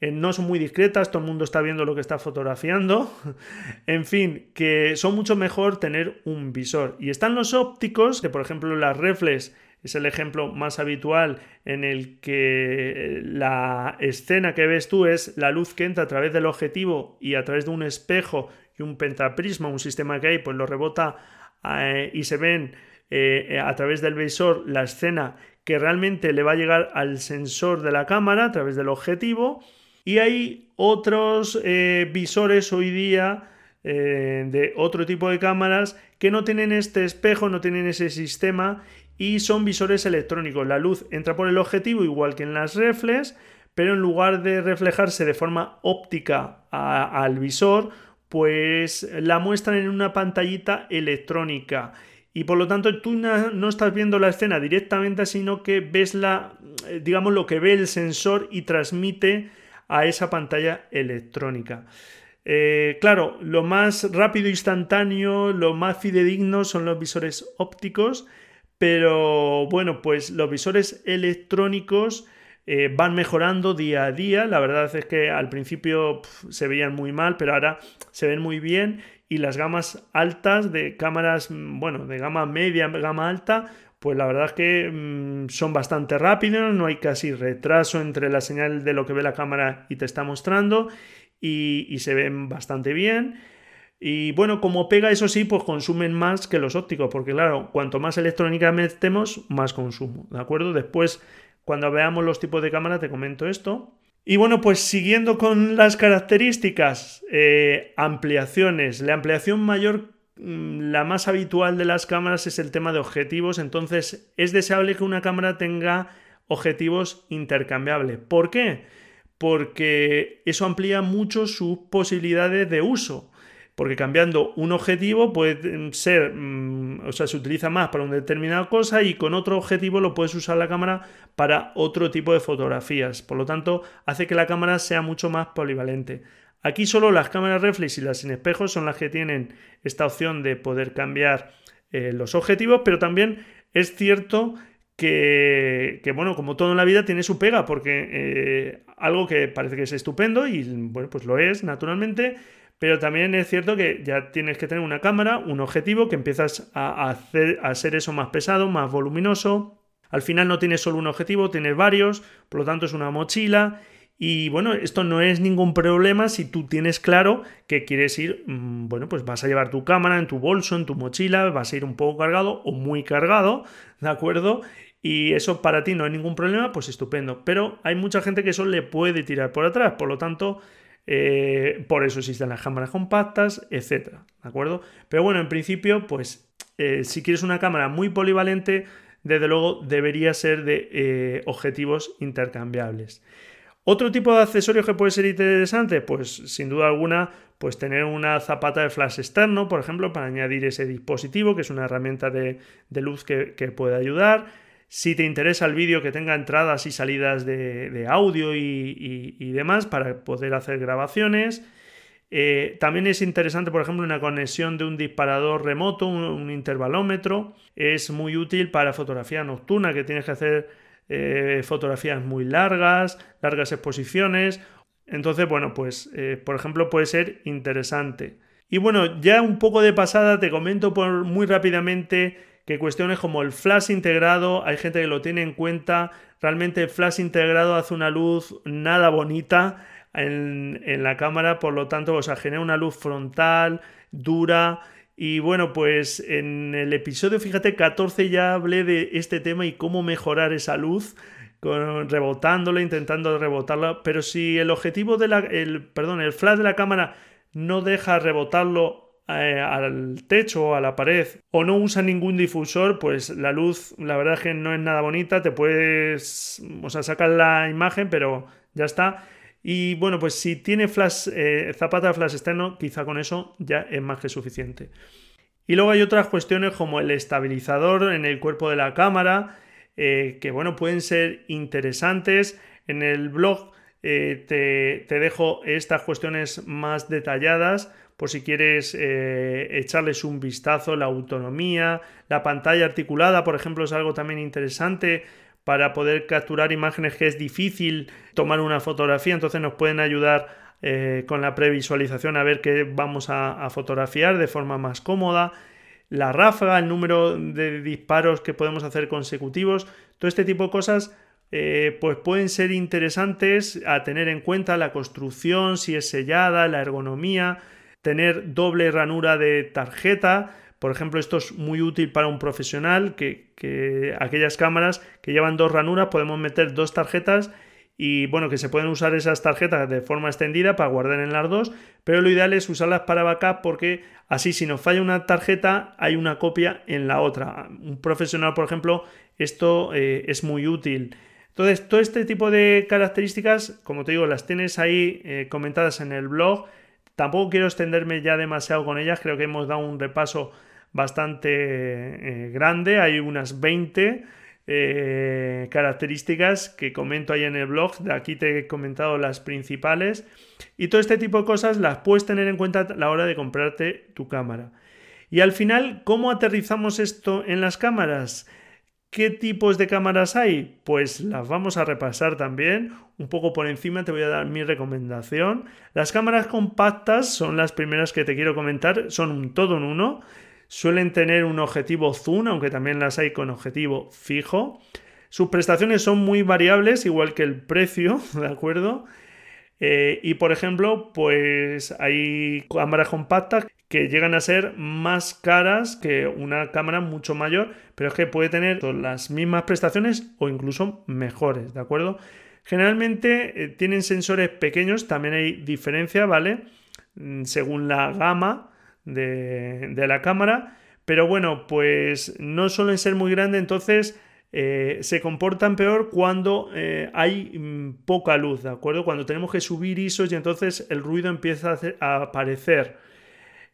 eh, no son muy discretas, todo el mundo está viendo lo que está fotografiando, en fin, que son mucho mejor tener un visor. Y están los ópticos, que por ejemplo las reflex es el ejemplo más habitual en el que eh, la escena que ves tú es la luz que entra a través del objetivo y a través de un espejo un pentaprisma, un sistema que hay, pues lo rebota eh, y se ven eh, a través del visor la escena que realmente le va a llegar al sensor de la cámara a través del objetivo. Y hay otros eh, visores hoy día de otro tipo de cámaras que no tienen este espejo, no tienen ese sistema y son visores electrónicos. La luz entra por el objetivo igual que en las reflex, pero en lugar de reflejarse de forma óptica al visor, pues la muestran en una pantallita electrónica. Y por lo tanto tú no estás viendo la escena directamente, sino que ves la, eh, digamos, lo que ve el sensor y transmite a esa pantalla electrónica. Eh, claro, lo más rápido e instantáneo, lo más fidedigno son los visores ópticos, pero bueno, pues los visores electrónicos eh, van mejorando día a día. La verdad es que al principio se veían muy mal, pero ahora se ven muy bien y las gamas altas de cámaras, mm, bueno, de gama media, gama alta, pues la verdad es que mm, son bastante rápidos, no hay casi retraso entre la señal de lo que ve la cámara y te está mostrando y, y se ven bastante bien. Y bueno, como pega, eso sí, pues consumen más que los ópticos, porque claro, cuanto más electrónica metemos, más consumo, ¿de acuerdo? Después, cuando veamos los tipos de cámara, te comento esto. Y bueno, pues siguiendo con las características, eh, ampliaciones. La ampliación mayor, mm, la más habitual de las cámaras es el tema de objetivos, entonces es deseable que una cámara tenga objetivos intercambiables. ¿Por qué? Porque eso amplía mucho sus posibilidades de uso porque cambiando un objetivo puede ser, mm, o sea, se utiliza más para una determinada cosa y con otro objetivo lo puedes usar la cámara para otro tipo de fotografías. Por lo tanto, hace que la cámara sea mucho más polivalente. Aquí solo las cámaras reflex y las sin espejos son las que tienen esta opción de poder cambiar eh, los objetivos, pero también es cierto que, bueno, como todo en la vida tiene su pega, porque eh, algo que parece que es estupendo y bueno, pues lo es naturalmente, pero también es cierto que ya tienes que tener una cámara, un objetivo, que empiezas a, hacer, a ser eso más pesado, más voluminoso. Al final no tienes solo un objetivo, tienes varios, por lo tanto es una mochila. Y bueno, esto no es ningún problema si tú tienes claro que quieres ir, mm, bueno, pues vas a llevar tu cámara en tu bolso, en tu mochila, vas a ir un poco cargado o muy cargado, ¿de acuerdo? Y eso para ti no hay ningún problema, pues estupendo. Pero hay mucha gente que eso le puede tirar por atrás, por lo tanto, eh, por eso existen las cámaras compactas, etcétera, ¿de acuerdo? Pero bueno, en principio, pues eh, si quieres una cámara muy polivalente, desde luego debería ser de eh, objetivos intercambiables. Otro tipo de accesorios que puede ser interesante, pues sin duda alguna, pues tener una zapata de flash externo, por ejemplo, para añadir ese dispositivo, que es una herramienta de, luz que puede ayudar. Si te interesa el vídeo que tenga entradas y salidas de, audio y, demás para poder hacer grabaciones. Eh, también es interesante, por ejemplo, una conexión de un disparador remoto, un, intervalómetro. Es muy útil para fotografía nocturna, que tienes que hacer eh, fotografías muy largas, largas exposiciones. Entonces, bueno, pues, eh, por ejemplo, puede ser interesante. Y bueno, ya un poco de pasada te comento por muy rápidamente que cuestiones como el flash integrado, hay gente que lo tiene en cuenta, realmente el flash integrado hace una luz nada bonita en, la cámara, por lo tanto, o sea, genera una luz frontal, dura. Y bueno, pues en el episodio, fíjate, 14 ya hablé de este tema y cómo mejorar esa luz, con, rebotándola, intentando rebotarla. Pero si el objetivo de la, el, perdón, el flash de la cámara no deja rebotarlo al techo o a la pared o no usa ningún difusor, pues la luz la verdad es que no es nada bonita, te puedes, o sea, sacar la imagen, pero ya está. Y bueno, pues si tiene flash, eh, zapata flash externo, quizá con eso ya es más que suficiente. Y luego hay otras cuestiones como el estabilizador en el cuerpo de la cámara, eh, que bueno, pueden ser interesantes. En el blog te, te dejo estas cuestiones más detalladas por si quieres eh, echarles un vistazo, la autonomía, la pantalla articulada, por ejemplo, es algo también interesante para poder capturar imágenes que es difícil tomar una fotografía, entonces nos pueden ayudar eh, con la previsualización a ver qué vamos a, fotografiar de forma más cómoda. La ráfaga, el número de disparos que podemos hacer consecutivos, todo este tipo de cosas eh, pues pueden ser interesantes a tener en cuenta la construcción, si es sellada, la ergonomía, tener doble ranura de tarjeta. Por ejemplo, esto es muy útil para un profesional, que, aquellas cámaras que llevan dos ranuras podemos meter dos tarjetas y bueno, que se pueden usar esas tarjetas de forma extendida para guardar en las dos, pero lo ideal es usarlas para backup porque así si nos falla una tarjeta hay una copia en la otra. Un profesional, por ejemplo, esto eh, es muy útil. Entonces, todo este tipo de características, como te digo, las tienes ahí eh, comentadas en el blog Tampoco quiero extenderme ya demasiado con ellas, creo que hemos dado un repaso bastante eh, grande, hay unas 20 eh, características que comento ahí en el blog, de aquí te he comentado las principales y todo este tipo de cosas las puedes tener en cuenta a la hora de comprarte tu cámara. Y al final, ¿cómo aterrizamos esto en las cámaras? ¿Qué tipos de cámaras hay? Pues las vamos a repasar también. Un poco por encima te voy a dar mi recomendación. Las cámaras compactas son las primeras que te quiero comentar. Son un todo en uno. Suelen tener un objetivo zoom, aunque también las hay con objetivo fijo. Sus prestaciones son muy variables, igual que el precio, ¿de acuerdo? Eh, y por ejemplo, pues hay cámaras compactas que llegan a ser más caras que una cámara mucho mayor, pero es que puede tener las mismas prestaciones o incluso mejores, ¿de acuerdo? Generalmente eh, tienen sensores pequeños, también hay diferencia, ¿vale? Mm, según la gama de, la cámara, pero bueno, pues no suelen ser muy grandes, entonces eh, se comportan peor cuando eh, hay mm, poca luz, ¿de acuerdo? Cuando tenemos que subir ISOs y entonces el ruido empieza a aparecer.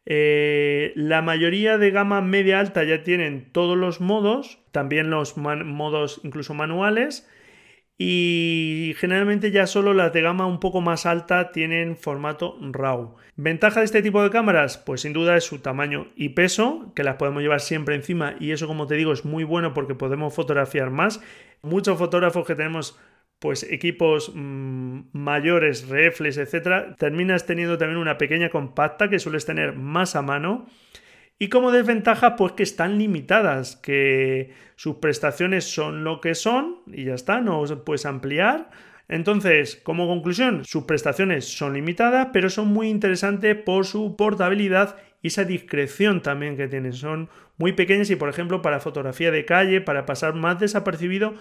Eh, la mayoría de gama media alta ya tienen todos los modos, también los modos incluso manuales. Y generalmente ya solo las de gama un poco más alta tienen formato RAW. ¿Ventaja de este tipo de cámaras? Pues sin duda es su tamaño y peso, que las podemos llevar siempre encima y eso como te digo es muy bueno porque podemos fotografiar más. Muchos fotógrafos que tenemos pues equipos mm, mayores, reflex, etcétera, terminas teniendo también una pequeña compacta que sueles tener más a mano. Y como desventaja, pues que están limitadas, que sus prestaciones son lo que son y ya está, no puedes ampliar. Entonces, como conclusión, sus prestaciones son limitadas, pero son muy interesantes por su portabilidad y esa discreción también que tienen. Son muy pequeñas y, por ejemplo, para fotografía de calle, para pasar más desapercibido,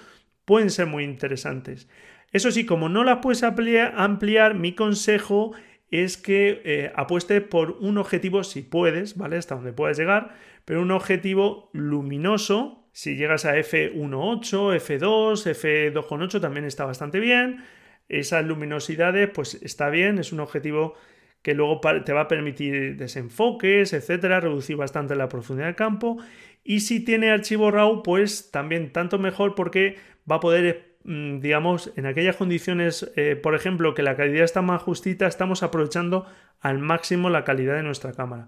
pueden ser muy interesantes. Eso sí, como no las puedes ampliar, mi consejo es que eh, apuestes por un objetivo, si puedes, ¿vale? Hasta donde puedas llegar, pero un objetivo luminoso. Si llegas a f1.8, f2, f2.8 también está bastante bien. Esas luminosidades, pues está bien, es un objetivo que luego te va a permitir desenfoques, etcétera, reducir bastante la profundidad del campo. Y si tiene archivo RAW, pues también tanto mejor porque va a poder, digamos, en aquellas condiciones, eh, por ejemplo, que la calidad está más justita, estamos aprovechando al máximo la calidad de nuestra cámara.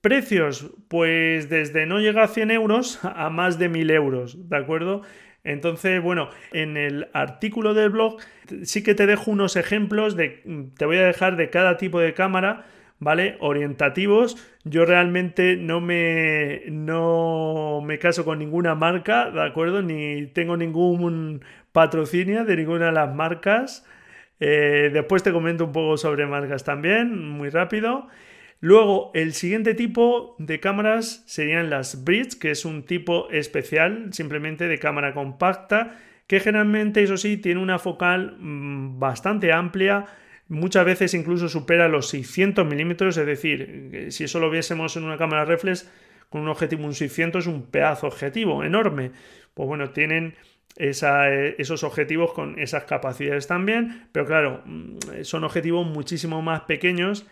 Precios, pues desde no llega a 100 euros a más de 1000 euros, ¿de acuerdo? Entonces, bueno, en el artículo del blog sí que te dejo unos ejemplos de, mm, te voy a dejar de cada tipo de cámara ¿vale? Orientativos. Yo realmente no me, no me caso con ninguna marca, ¿de acuerdo? Ni tengo ningún patrocinio de ninguna de las marcas. Eh, después te comento un poco sobre marcas también, muy rápido. Luego, el siguiente tipo de cámaras serían las Bridge, que es un tipo especial simplemente de cámara compacta, que generalmente, eso sí, tiene una focal mm, bastante amplia, muchas veces incluso supera los 600 milímetros, es decir, si eso lo viésemos en una cámara reflex con un objetivo un 600 es un pedazo objetivo enorme. Pues bueno, tienen esos objetivos con esas capacidades también, pero claro, mm, son objetivos muchísimo más pequeños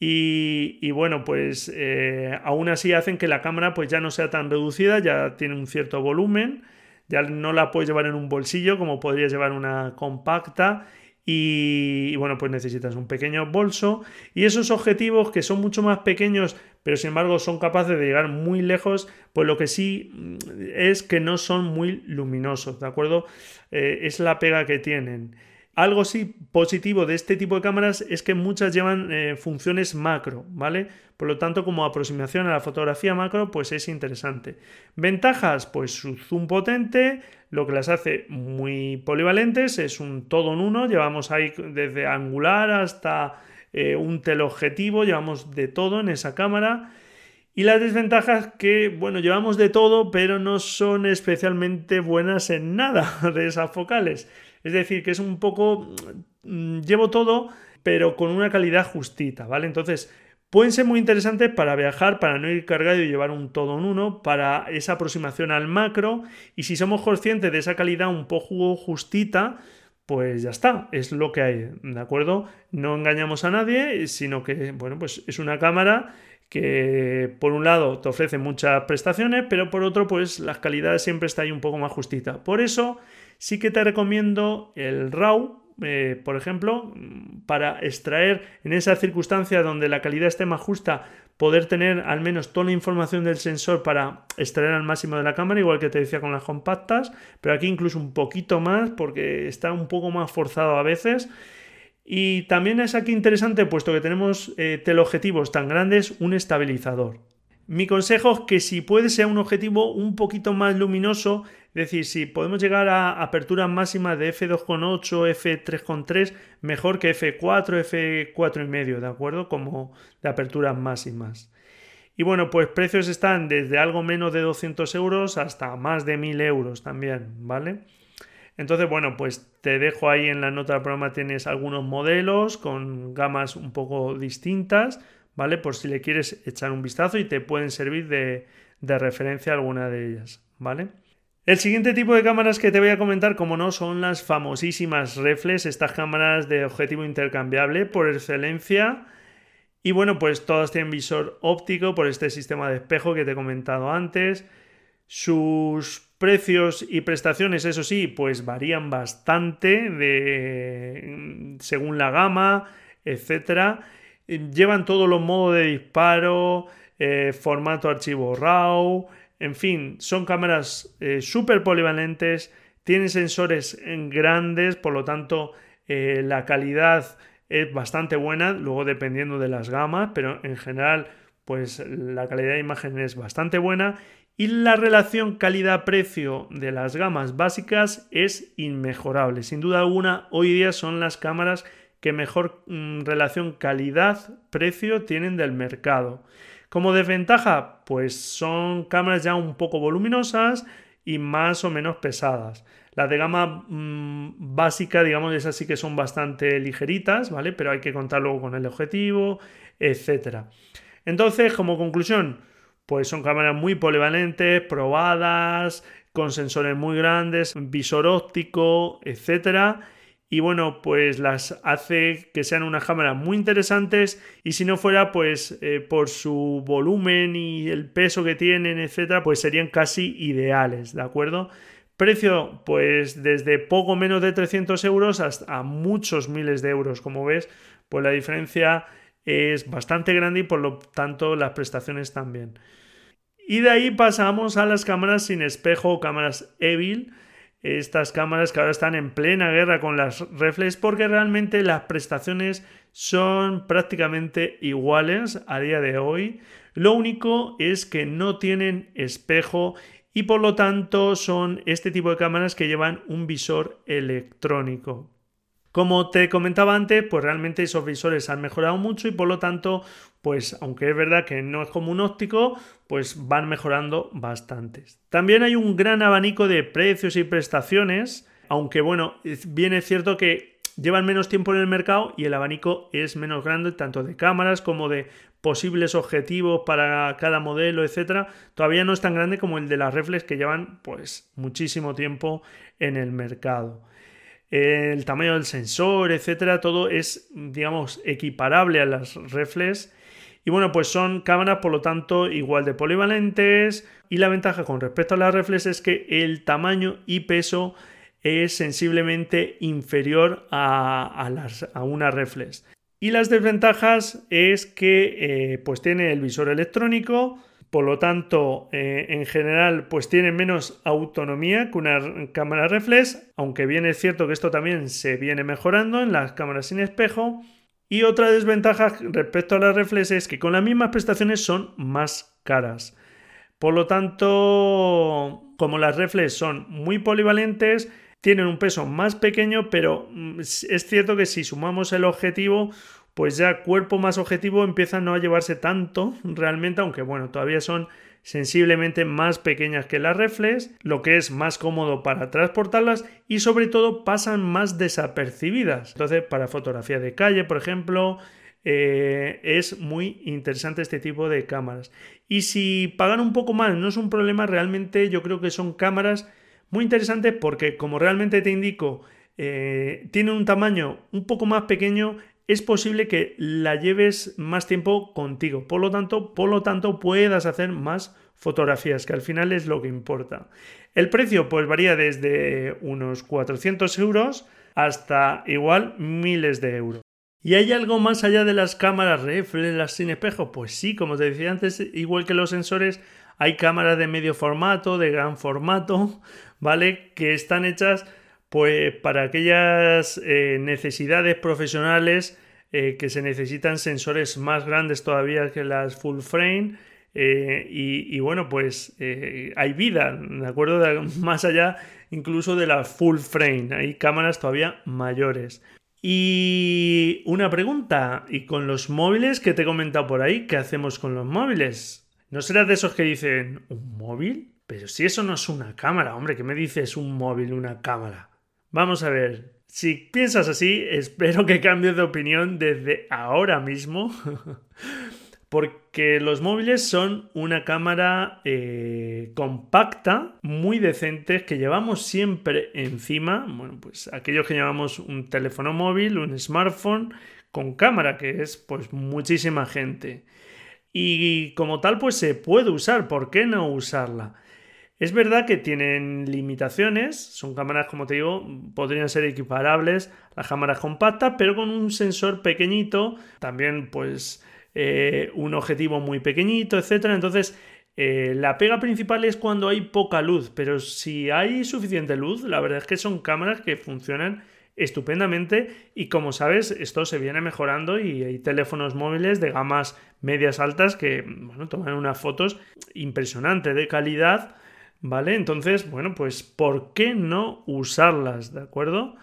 y, bueno, pues eh, aún así hacen que la cámara pues ya no sea tan reducida, ya tiene un cierto volumen, ya no la puedes llevar en un bolsillo como podrías llevar una compacta y, bueno, pues necesitas un pequeño bolso. Y esos objetivos que son mucho más pequeños, pero sin embargo son capaces de llegar muy lejos, pues lo que sí mm, es que no son muy luminosos, ¿de acuerdo? Eh, es la pega que tienen. Algo sí positivo de este tipo de cámaras es que muchas llevan eh, funciones macro, ¿vale? Por lo tanto, como aproximación a la fotografía macro, pues es interesante. Ventajas, pues su zoom potente, lo que las hace muy polivalentes, es un todo en uno, llevamos ahí desde angular hasta eh, un teleobjetivo, llevamos de todo en esa cámara. Y las desventajas que, bueno, llevamos de todo, pero no son especialmente buenas en nada de esas focales. Es decir, que es un poco, mm, llevo todo, pero con una calidad justita, ¿vale? Entonces, pueden ser muy interesantes para viajar, para no ir cargado y llevar un todo en uno, para esa aproximación al macro, y si somos conscientes de esa calidad un poco justita, pues ya está, es lo que hay, ¿de acuerdo? No engañamos a nadie, sino que, bueno, pues es una cámara que por un lado te ofrece muchas prestaciones, pero por otro, pues las calidades siempre está ahí un poco más justita. Por eso sí que te recomiendo el RAW, eh, por ejemplo, para extraer en esa circunstancia donde la calidad esté más justa, poder tener al menos toda la información del sensor para extraer al máximo de la cámara, igual que te decía con las compactas, pero aquí incluso un poquito más porque está un poco más forzado a veces. Y también es aquí interesante, puesto que tenemos eh, teleobjetivos tan grandes, un estabilizador. Mi consejo es que si puede ser un objetivo un poquito más luminoso, es decir, si podemos llegar a aperturas máximas de f2.8, f3.3, mejor que f4, f4.5, ¿de acuerdo? Como de aperturas máximas. Y bueno, pues precios están desde algo menos de 200 euros hasta más de 1000 euros también, ¿vale? Entonces, bueno, pues te dejo ahí en la nota del programa, tienes algunos modelos con gamas un poco distintas ¿vale? Por si le quieres echar un vistazo y te pueden servir de, referencia alguna de ellas, ¿vale? El siguiente tipo de cámaras que te voy a comentar, como no, son las famosísimas reflex, estas cámaras de objetivo intercambiable por excelencia. Y bueno, pues todas tienen visor óptico por este sistema de espejo que te he comentado antes. Sus precios y prestaciones, eso sí, pues varían bastante de, según la gama, etcétera llevan todos los modos de disparo, eh, formato archivo RAW, en fin, son cámaras eh, súper polivalentes, tienen sensores grandes, por lo tanto eh, la calidad es bastante buena, luego dependiendo de las gamas, pero en general pues la calidad de imagen es bastante buena y la relación calidad-precio de las gamas básicas es inmejorable. Sin duda alguna, hoy día son las cámaras que mejor mm, relación calidad-precio tienen del mercado. Como desventaja, pues son cámaras ya un poco voluminosas y más o menos pesadas. Las de gama mm, básica, digamos, esas sí que son bastante ligeritas, ¿vale? Pero hay que contar luego con el objetivo, etc. Entonces, como conclusión, pues son cámaras muy polivalentes, probadas, con sensores muy grandes, visor óptico, etcétera y bueno, pues las hace que sean unas cámaras muy interesantes y si no fuera pues eh, por su volumen y el peso que tienen, etcétera, pues serían casi ideales, ¿de acuerdo? Precio, pues desde poco menos de 300 euros hasta muchos miles de euros, como ves, pues la diferencia es bastante grande y por lo tanto las prestaciones también. Y de ahí pasamos a las cámaras sin espejo o cámaras Evil estas cámaras que ahora están en plena guerra con las reflex porque realmente las prestaciones son prácticamente iguales a día de hoy. Lo único es que no tienen espejo y por lo tanto son este tipo de cámaras que llevan un visor electrónico. Como te comentaba antes, pues realmente esos visores han mejorado mucho y por lo tanto, pues aunque es verdad que no es como un óptico, pues van mejorando bastantes. También hay un gran abanico de precios y prestaciones, aunque bueno, bien es cierto que llevan menos tiempo en el mercado y el abanico es menos grande tanto de cámaras como de posibles objetivos para cada modelo, etcétera, todavía no es tan grande como el de las reflex que llevan pues muchísimo tiempo en el mercado el tamaño del sensor, etcétera, todo es, digamos, equiparable a las reflex. Y bueno, pues son cámaras, por lo tanto, igual de polivalentes. Y la ventaja con respecto a las reflex es que el tamaño y peso es sensiblemente inferior a, las, a una reflex. Y las desventajas es que eh, pues tiene el visor electrónico, por lo tanto, eh, en general, pues tiene menos autonomía que una cámara reflex, aunque bien es cierto que esto también se viene mejorando en las cámaras sin espejo. Y otra desventaja respecto a las reflex es que con las mismas prestaciones son más caras. Por lo tanto, como las reflex son muy polivalentes, tienen un peso más pequeño, pero mm, es cierto que si sumamos el objetivo, pues ya cuerpo más objetivo empiezan no a llevarse tanto realmente, aunque bueno, todavía son sensiblemente más pequeñas que las reflex, lo que es más cómodo para transportarlas y sobre todo pasan más desapercibidas. Entonces, para fotografía de calle, por ejemplo, eh, es muy interesante este tipo de cámaras. Y si pagan un poco más no es un problema, realmente yo creo que son cámaras muy interesantes porque como realmente te indico, eh, tienen un tamaño un poco más pequeño es posible que la lleves más tiempo contigo. Por lo tanto, por lo tanto, puedas hacer más fotografías, que al final es lo que importa. El precio pues varía desde unos 400 euros hasta igual miles de euros. ¿Y hay algo más allá de las cámaras reflex, las sin espejo? Pues sí, como te decía antes, igual que los sensores, hay cámaras de medio formato, de gran formato, ¿vale? Que están hechas pues para aquellas eh, necesidades profesionales eh, que se necesitan sensores más grandes todavía que las full frame. Eh, y, bueno, pues hay vida, ¿de acuerdo? más allá incluso de la full frame. Hay cámaras todavía mayores. Y una pregunta, ¿y con los móviles que te he comentado por ahí? ¿Qué hacemos con los móviles? ¿No serás de esos que dicen, ¿un móvil? Pero si eso no es una cámara, hombre, ¿qué me dices un móvil, una cámara? Vamos a ver, si piensas así, espero que cambies de opinión desde ahora mismo. porque los móviles son una cámara eh, compacta, muy decente, que llevamos siempre encima. Bueno, pues aquellos que llevamos un teléfono móvil, un smartphone con cámara, que es pues muchísima gente. Y como tal, pues se puede usar, ¿por qué no usarla? Es verdad que tienen limitaciones, son cámaras, como te digo, podrían ser equiparables a las cámaras compactas, pero con un sensor pequeñito, también pues eh, un objetivo muy pequeñito, etc. Entonces, eh, la pega principal es cuando hay poca luz, pero si hay suficiente luz, la verdad es que son cámaras que funcionan estupendamente y como sabes, esto se viene mejorando y hay teléfonos móviles de gamas medias altas que, toman unas fotos impresionantes de calidad, ¿vale? Entonces, bueno, pues ¿por qué no usarlas, ¿de acuerdo?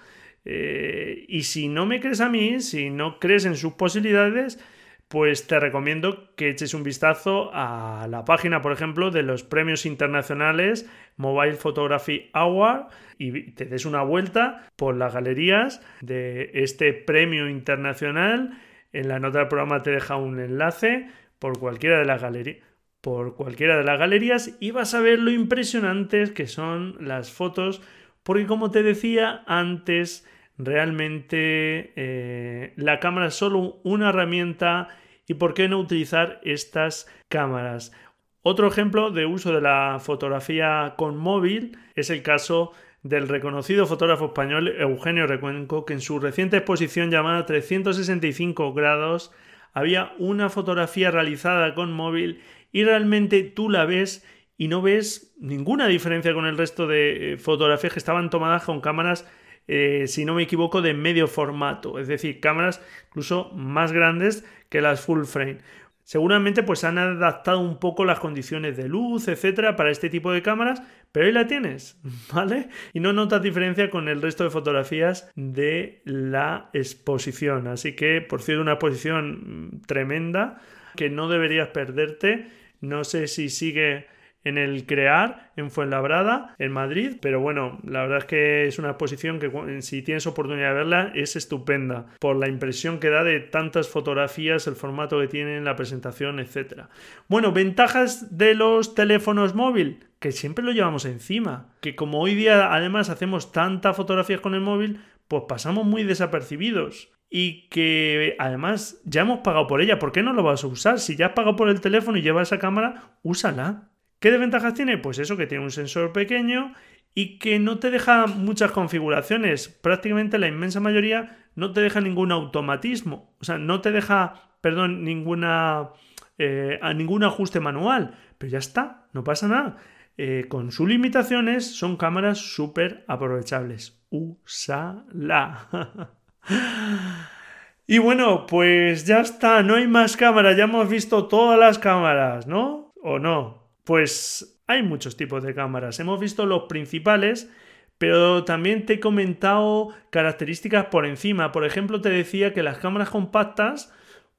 Eh, y si no me crees a mí, si no crees en sus posibilidades, pues te recomiendo que eches un vistazo a la página, por ejemplo, de los premios internacionales Mobile Photography Award y te des una vuelta por las galerías de este premio internacional. En la nota del programa te deja un enlace por cualquiera de las galerías por cualquiera de las galerías y vas a ver lo impresionantes que son las fotos porque como te decía antes realmente eh, la cámara es solo una herramienta y por qué no utilizar estas cámaras. Otro ejemplo de uso de la fotografía con móvil es el caso del reconocido fotógrafo español Eugenio Recuenco, que en su reciente exposición llamada 365 grados había una fotografía realizada con móvil y realmente tú la ves y no ves ninguna diferencia con el resto de eh, fotografías que estaban tomadas con cámaras eh, si no me equivoco, de medio formato, es decir, cámaras incluso más grandes que las full frame. Seguramente pues han adaptado un poco las condiciones de luz, etcétera, para este tipo de cámaras, pero ahí la tienes, ¿vale? Y no notas diferencia con el resto de fotografías de la exposición. Así que, por cierto, una exposición tremenda que no deberías perderte. No sé si sigue en el Crear, en Fuenlabrada, en Madrid, pero bueno, la verdad es que es una exposición que si tienes oportunidad de verla es estupenda, por la impresión que da de tantas fotografías, el formato que tiene, la presentación, etc. Bueno, ventajas de los teléfonos móviles, que siempre lo llevamos encima, que como hoy día además hacemos tantas fotografías con el móvil, pues pasamos muy desapercibidos y que además ya hemos pagado por ella. ¿Por qué no lo vas a usar? Si ya has pagado por el teléfono y llevas esa cámara, úsala. ¿Qué desventajas tiene? Pues eso, que tiene un sensor pequeño y que no te deja muchas configuraciones. Prácticamente la inmensa mayoría no te deja ningún automatismo. O sea, no te deja, perdón, ninguna, eh, ningún ajuste manual. Pero ya está, no pasa nada. Eh, con sus limitaciones son cámaras súper aprovechables. Úsala. y bueno, pues ya está, no hay más cámaras, ya hemos visto todas las cámaras, ¿no? ¿O no? Pues hay muchos tipos de cámaras. Hemos visto los principales, pero también te he comentado características por encima. Por ejemplo, te decía que las cámaras compactas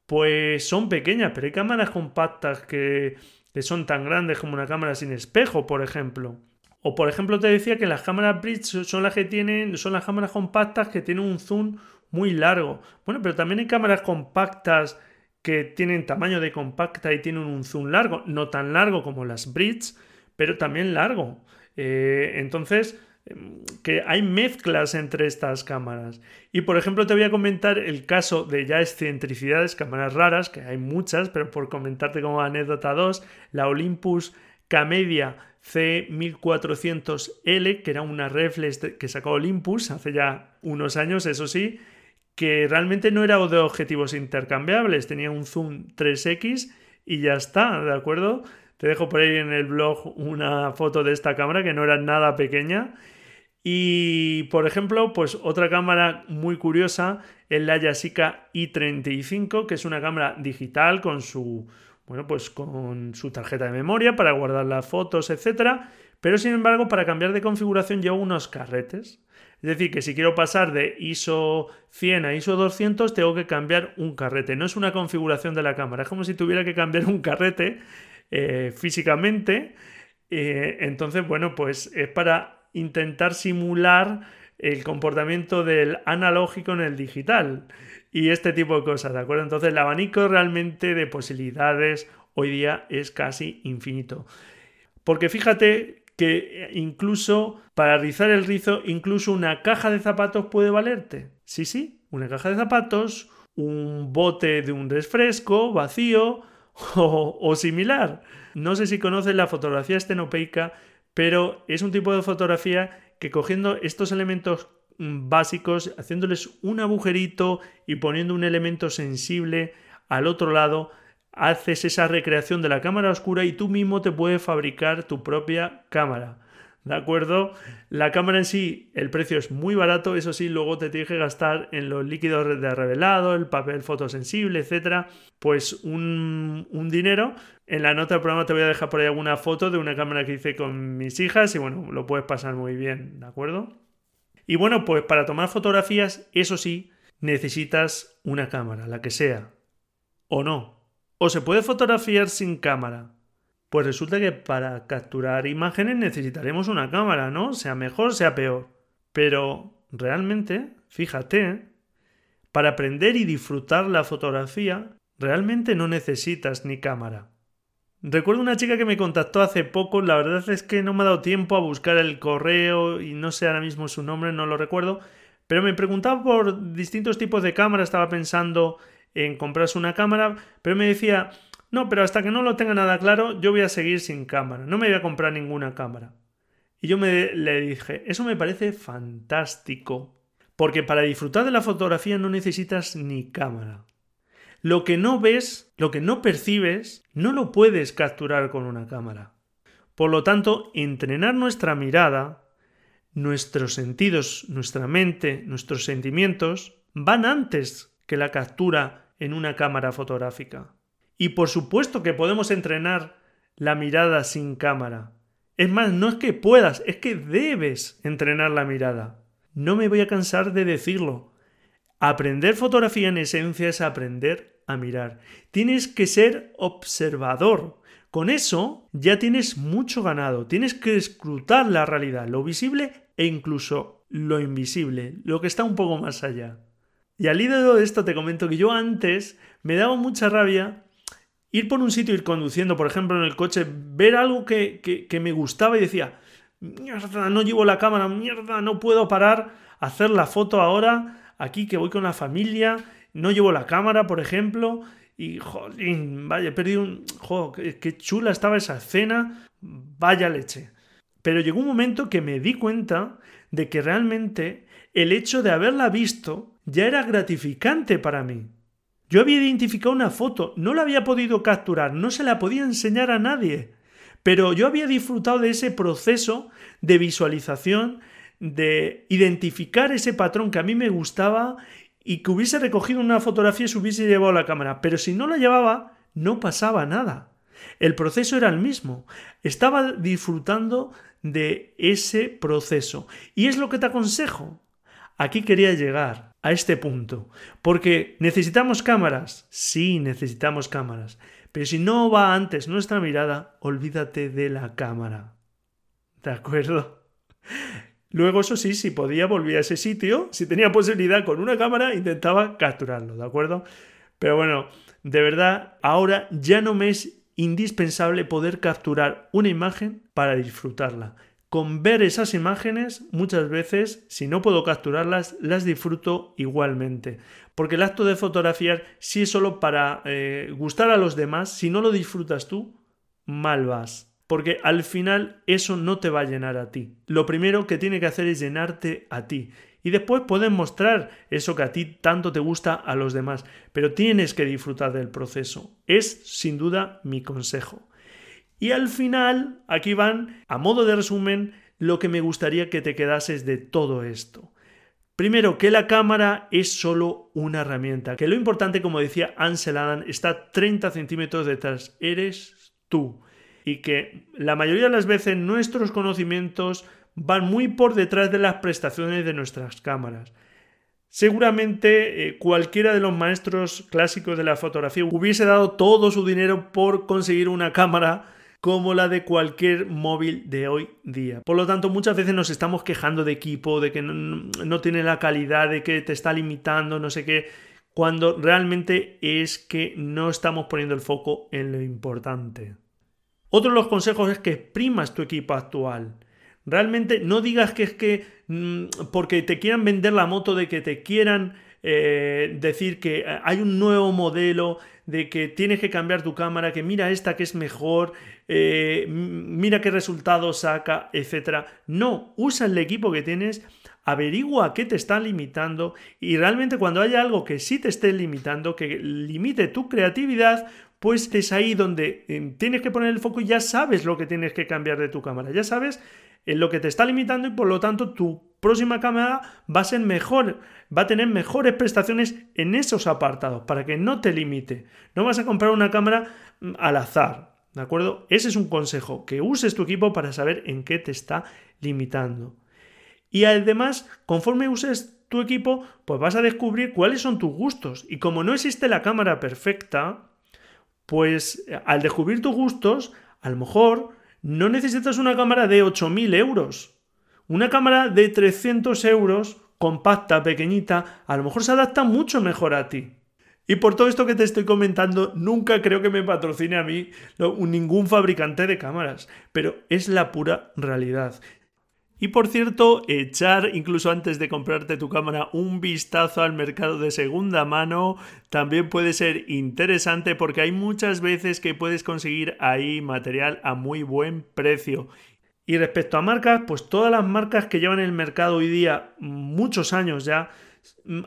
pues son pequeñas, pero hay cámaras compactas que, son tan grandes como una cámara sin espejo, por ejemplo. O por ejemplo te decía que las cámaras bridge son las que tienen, son las cámaras compactas que tienen un zoom muy largo. Bueno, pero también hay cámaras compactas que tienen tamaño de compacta y tienen un zoom largo, no tan largo como las Bridge, pero también largo. Eh, entonces, em, que hay mezclas entre estas cámaras. Y por ejemplo, te voy a comentar el caso de ya excentricidades, cámaras raras, que hay muchas, pero por comentarte como anécdota 2, la Olympus Camedia C1400L, que era una reflex que sacó Olympus hace ya unos años, eso sí, que realmente no era de objetivos intercambiables, tenía un zoom 3X y ya está, ¿de acuerdo? Te dejo por ahí en el blog una foto de esta cámara que no era nada pequeña. Y por ejemplo, pues otra cámara muy curiosa es la Yashica i35, que es una cámara digital con su bueno, pues con su tarjeta de memoria para guardar las fotos, etcétera, pero sin embargo, para cambiar de configuración llevo unos carretes. Es decir, que si quiero pasar de ISO 100 a ISO 200, tengo que cambiar un carrete. No es una configuración de la cámara, es como si tuviera que cambiar un carrete eh, físicamente. Eh, entonces, bueno, pues es para intentar simular el comportamiento del analógico en el digital y este tipo de cosas, ¿de acuerdo? Entonces el abanico realmente de posibilidades hoy día es casi infinito. Porque fíjate que incluso para rizar el rizo, incluso una caja de zapatos puede valerte. Sí, sí, una caja de zapatos, un bote de un refresco vacío o, similar. No sé si conoces la fotografía estenopeica, pero es un tipo de fotografía que cogiendo estos elementos mm, básicos, haciéndoles un agujerito y poniendo un elemento sensible al otro lado, haces esa recreación de la cámara oscura y tú mismo te puedes fabricar tu propia cámara. ¿De acuerdo? La cámara en sí, el precio es muy barato, eso sí, luego te tienes que gastar en los líquidos de revelado, el papel fotosensible, etcétera, pues un, un, dinero. En la nota del programa te voy a dejar por ahí alguna foto de una cámara que hice con mis hijas y bueno, lo puedes pasar muy bien, ¿de acuerdo? Y bueno, pues para tomar fotografías, eso sí, necesitas una cámara, la que sea. O no. O se puede fotografiar sin cámara. Pues resulta que para capturar imágenes necesitaremos una cámara, ¿no? Sea mejor, sea peor. Pero realmente, fíjate, para aprender y disfrutar la fotografía, realmente no necesitas ni cámara. Recuerdo una chica que me contactó hace poco, la verdad es que no me ha dado tiempo a buscar el correo y no sé ahora mismo su nombre, no lo recuerdo, pero me preguntaba por distintos tipos de cámara, estaba pensando en comprarse una cámara, pero me decía, no, pero hasta que no lo tenga nada claro, yo voy a seguir sin cámara, no me voy a comprar ninguna cámara. Y yo me, le dije, eso me parece fantástico, porque para disfrutar de la fotografía no necesitas ni cámara. Lo que no ves, lo que no percibes, no lo puedes capturar con una cámara. Por lo tanto, entrenar nuestra mirada, nuestros sentidos, nuestra mente, nuestros sentimientos, van antes que la captura en una cámara fotográfica. Y por supuesto que podemos entrenar la mirada sin cámara. Es más, no es que puedas, es que debes entrenar la mirada. No me voy a cansar de decirlo. Aprender fotografía en esencia es aprender a mirar. Tienes que ser observador. Con eso ya tienes mucho ganado. Tienes que escrutar la realidad, lo visible e incluso lo invisible, lo que está un poco más allá. Y al hilo de esto te comento que yo antes me daba mucha rabia ir por un sitio, ir conduciendo, por ejemplo, en el coche, ver algo que, que, me gustaba y decía, mierda, no llevo la cámara, mierda, no puedo parar, hacer la foto ahora, aquí que voy con la familia, no llevo la cámara, por ejemplo, y jolín, vaya, perdido un... Joder, qué chula estaba esa escena, vaya leche. Pero llegó un momento que me di cuenta de que realmente el hecho de haberla visto ya era gratificante para mí. Yo había identificado una foto, no la había podido capturar, no se la podía enseñar a nadie, pero yo había disfrutado de ese proceso de visualización, de identificar ese patrón que a mí me gustaba y que hubiese recogido una fotografía y se hubiese llevado la cámara, pero si no la llevaba, no pasaba nada. El proceso era el mismo. Estaba disfrutando de ese proceso. Y es lo que te aconsejo. Aquí quería llegar a este punto. Porque necesitamos cámaras. Sí, necesitamos cámaras. Pero si no va antes nuestra mirada, olvídate de la cámara. ¿De acuerdo? Luego, eso sí, si podía, volvía a ese sitio. Si tenía posibilidad con una cámara, intentaba capturarlo, ¿de acuerdo? Pero bueno, de verdad, ahora ya no me es indispensable poder capturar una imagen para disfrutarla con ver esas imágenes muchas veces, si no puedo capturarlas, las disfruto igualmente. Porque el acto de fotografiar, si es solo para eh, gustar a los demás, si no lo disfrutas tú, mal vas. porque al final eso no te va a llenar a ti. Lo primero que tiene que hacer es llenarte a ti. Y después puedes mostrar eso que a ti tanto te gusta a los demás, pero tienes que disfrutar del proceso. Es sin duda mi consejo. Y al final, aquí van, a modo de resumen, lo que me gustaría que te quedases de todo esto. Primero, que la cámara es solo una herramienta, que lo importante, como decía Ansel Adam, está 30 centímetros detrás, eres tú. Y que la mayoría de las veces nuestros conocimientos van muy por detrás de las prestaciones de nuestras cámaras. Seguramente eh, cualquiera de los maestros clásicos de la fotografía hubiese dado todo su dinero por conseguir una cámara como la de cualquier móvil de hoy día. Por lo tanto, muchas veces nos estamos quejando de equipo, de que no, no tiene la calidad, de que te está limitando, no sé qué, cuando realmente es que no estamos poniendo el foco en lo importante. Otro de los consejos es que exprimas tu equipo actual. Realmente no digas que es que mm, porque te quieran vender la moto, de que te quieran eh, decir que hay un nuevo modelo, de que tienes que cambiar tu cámara, que mira esta que es mejor, eh, mira qué resultados saca, etc. No, usa el equipo que tienes, averigua qué te está limitando y realmente cuando haya algo que sí te esté limitando, que limite tu creatividad, pues es ahí donde eh, tienes que poner el foco y ya sabes lo que tienes que cambiar de tu cámara, ya sabes en lo que te está limitando y por lo tanto tu próxima cámara va a ser mejor, va a tener mejores prestaciones en esos apartados para que no te limite. No vas a comprar una cámara mm, al azar, ¿de acuerdo? Ese es un consejo, que uses tu equipo para saber en qué te está limitando. Y además, conforme uses tu equipo, pues vas a descubrir cuáles son tus gustos. Y como no existe la cámara perfecta, pues eh, al descubrir tus gustos, a lo mejor no necesitas una cámara de 8.000 euros. Una cámara de 300 euros, compacta, pequeñita, a lo mejor se adapta mucho mejor a ti. Y por todo esto que te estoy comentando, nunca creo que me patrocine a mí ningún fabricante de cámaras, pero es la pura realidad. Y por cierto, echar incluso antes de comprarte tu cámara un vistazo al mercado de segunda mano también puede ser interesante porque hay muchas veces que puedes conseguir ahí material a muy buen precio. Y respecto a marcas, pues todas las marcas que llevan en el mercado hoy día muchos años ya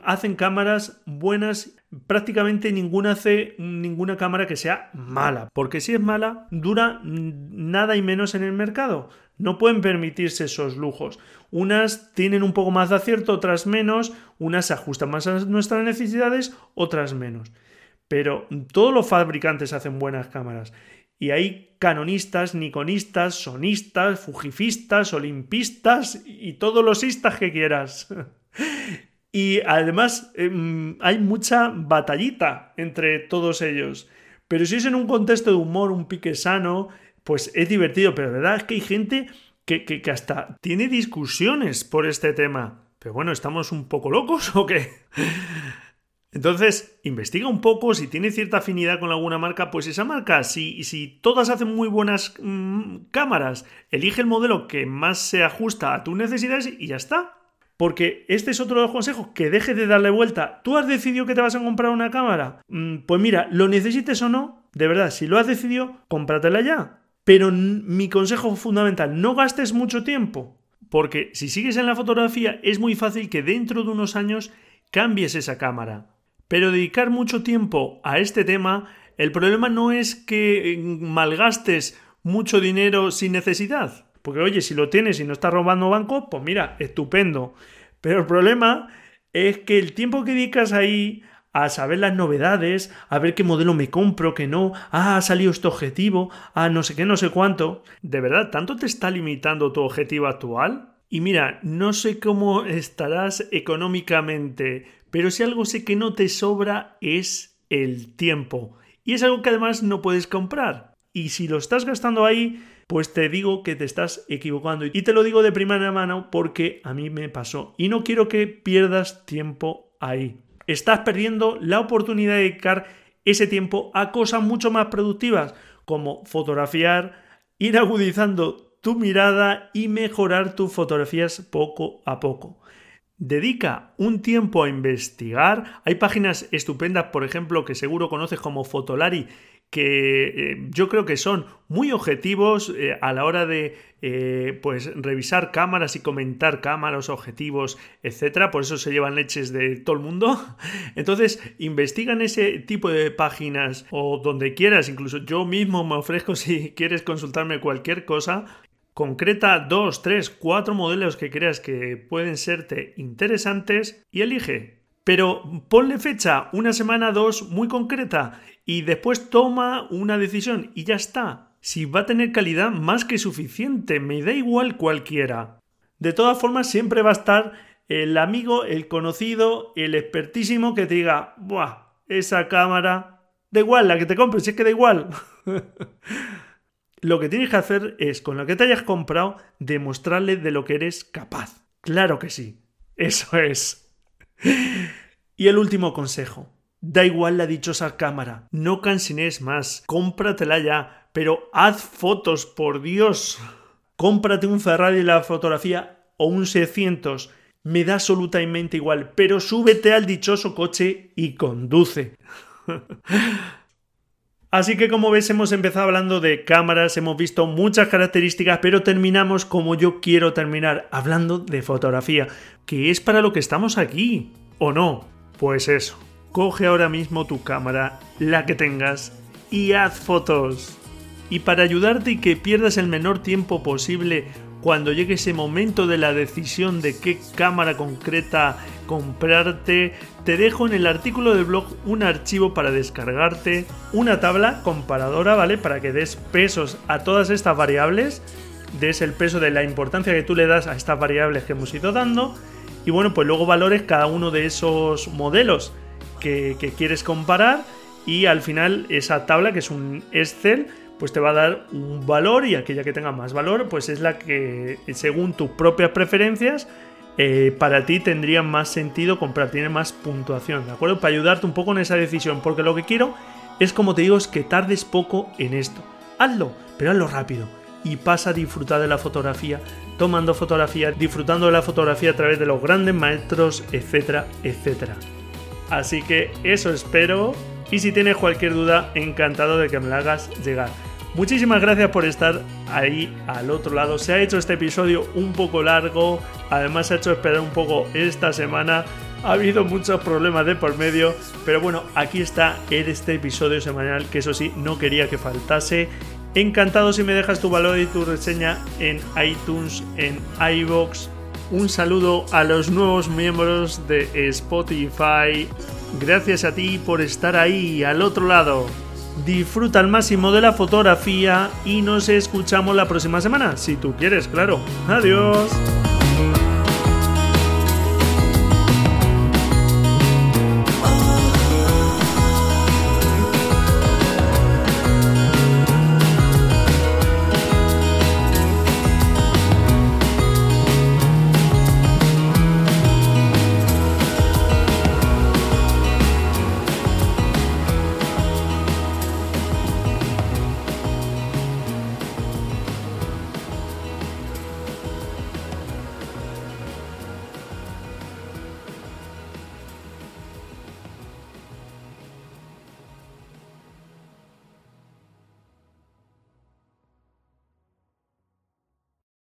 hacen cámaras buenas, prácticamente ninguna hace ninguna cámara que sea mala, porque si es mala dura nada y menos en el mercado. No pueden permitirse esos lujos. Unas tienen un poco más de acierto, otras menos, unas se ajustan más a nuestras necesidades, otras menos. Pero todos los fabricantes hacen buenas cámaras. Y hay canonistas, niconistas, sonistas, fujifistas, olimpistas y todos los istas que quieras. y además em, hay mucha batallita entre todos ellos. Pero si es en un contexto de humor, un pique sano, pues es divertido, pero la verdad es que hay gente que, que, hasta tiene discusiones por este tema. Pero bueno, ¿estamos un poco locos o qué? Entonces, investiga un poco, si tiene cierta afinidad con alguna marca, pues esa marca, si, si todas hacen muy buenas mm, cámaras, elige el modelo que más se ajusta a tus necesidades y ya está. Porque este es otro de los consejos, que deje de darle vuelta. ¿Tú has decidido que te vas a comprar una cámara? Mm, pues mira, lo necesites o no, de verdad, si lo has decidido, cómpratela ya. Pero mi consejo fundamental, no gastes mucho tiempo, porque si sigues en la fotografía es muy fácil que dentro de unos años cambies esa cámara. Pero dedicar mucho tiempo a este tema, el problema no es que malgastes mucho dinero sin necesidad. Porque oye, si lo tienes y no estás robando banco, pues mira, estupendo. Pero el problema es que el tiempo que dedicas ahí a saber las novedades, a ver qué modelo me compro, que no, ah, ha salido este objetivo, ah, no sé qué, no sé cuánto. ¿De verdad tanto te está limitando tu objetivo actual? Y mira, no sé cómo estarás económicamente, pero si algo sé que no te sobra es el tiempo. Y es algo que además no puedes comprar. Y si lo estás gastando ahí, pues te digo que te estás equivocando. Y te lo digo de primera mano porque a mí me pasó. Y no quiero que pierdas tiempo ahí estás perdiendo la oportunidad de dedicar ese tiempo a cosas mucho más productivas, como fotografiar, ir agudizando tu mirada y mejorar tus fotografías poco a poco. Dedica un tiempo a investigar. Hay páginas estupendas, por ejemplo, que seguro conoces como Fotolari, que eh, yo creo que son muy objetivos eh, a la hora de eh, pues revisar cámaras y comentar cámaras, objetivos, etcétera. Por eso se llevan leches de todo el mundo. Entonces, investigan ese tipo de páginas o donde quieras. Incluso yo mismo me ofrezco si quieres consultarme cualquier cosa. Concreta dos, tres, cuatro modelos que creas que pueden serte interesantes y elige. Pero ponle fecha, una semana, dos, muy concreta, y después toma una decisión y ya está. Si va a tener calidad más que suficiente, me da igual cualquiera. De todas formas, siempre va a estar el amigo, el conocido, el expertísimo que te diga, ¡buah! Esa cámara, da igual, la que te compres, es que da igual. lo que tienes que hacer es, con lo que te hayas comprado, demostrarle de lo que eres capaz. Claro que sí. Eso es. Y el último consejo. Da igual la dichosa cámara, no cansines más, cómpratela ya, pero haz fotos, por Dios. Cómprate un Ferrari de la fotografía o un 600, me da absolutamente igual, pero súbete al dichoso coche y conduce. Así que como ves hemos empezado hablando de cámaras, hemos visto muchas características, pero terminamos como yo quiero terminar, hablando de fotografía, que es para lo que estamos aquí, ¿o no? Pues eso, coge ahora mismo tu cámara, la que tengas, y haz fotos. Y para ayudarte y que pierdas el menor tiempo posible cuando llegue ese momento de la decisión de qué cámara concreta comprarte, te dejo en el artículo del blog un archivo para descargarte, una tabla comparadora, ¿vale? Para que des pesos a todas estas variables, des el peso de la importancia que tú le das a estas variables que hemos ido dando, y bueno, pues luego valores cada uno de esos modelos que, que quieres comparar, y al final esa tabla, que es un Excel, pues te va a dar un valor y aquella que tenga más valor, pues es la que según tus propias preferencias eh, para ti tendría más sentido comprar, tiene más puntuación, ¿de acuerdo? Para ayudarte un poco en esa decisión, porque lo que quiero es, como te digo, es que tardes poco en esto. Hazlo, pero hazlo rápido y pasa a disfrutar de la fotografía, tomando fotografía, disfrutando de la fotografía a través de los grandes maestros, etcétera, etcétera. Así que eso espero y si tienes cualquier duda, encantado de que me la hagas llegar. Muchísimas gracias por estar ahí al otro lado. Se ha hecho este episodio un poco largo, además se ha hecho esperar un poco esta semana. Ha habido muchos problemas de por medio, pero bueno, aquí está este episodio semanal que eso sí, no quería que faltase. Encantado si me dejas tu valor y tu reseña en iTunes, en iBox. Un saludo a los nuevos miembros de Spotify. Gracias a ti por estar ahí al otro lado. Disfruta al máximo de la fotografía y nos escuchamos la próxima semana, si tú quieres, claro. Adiós.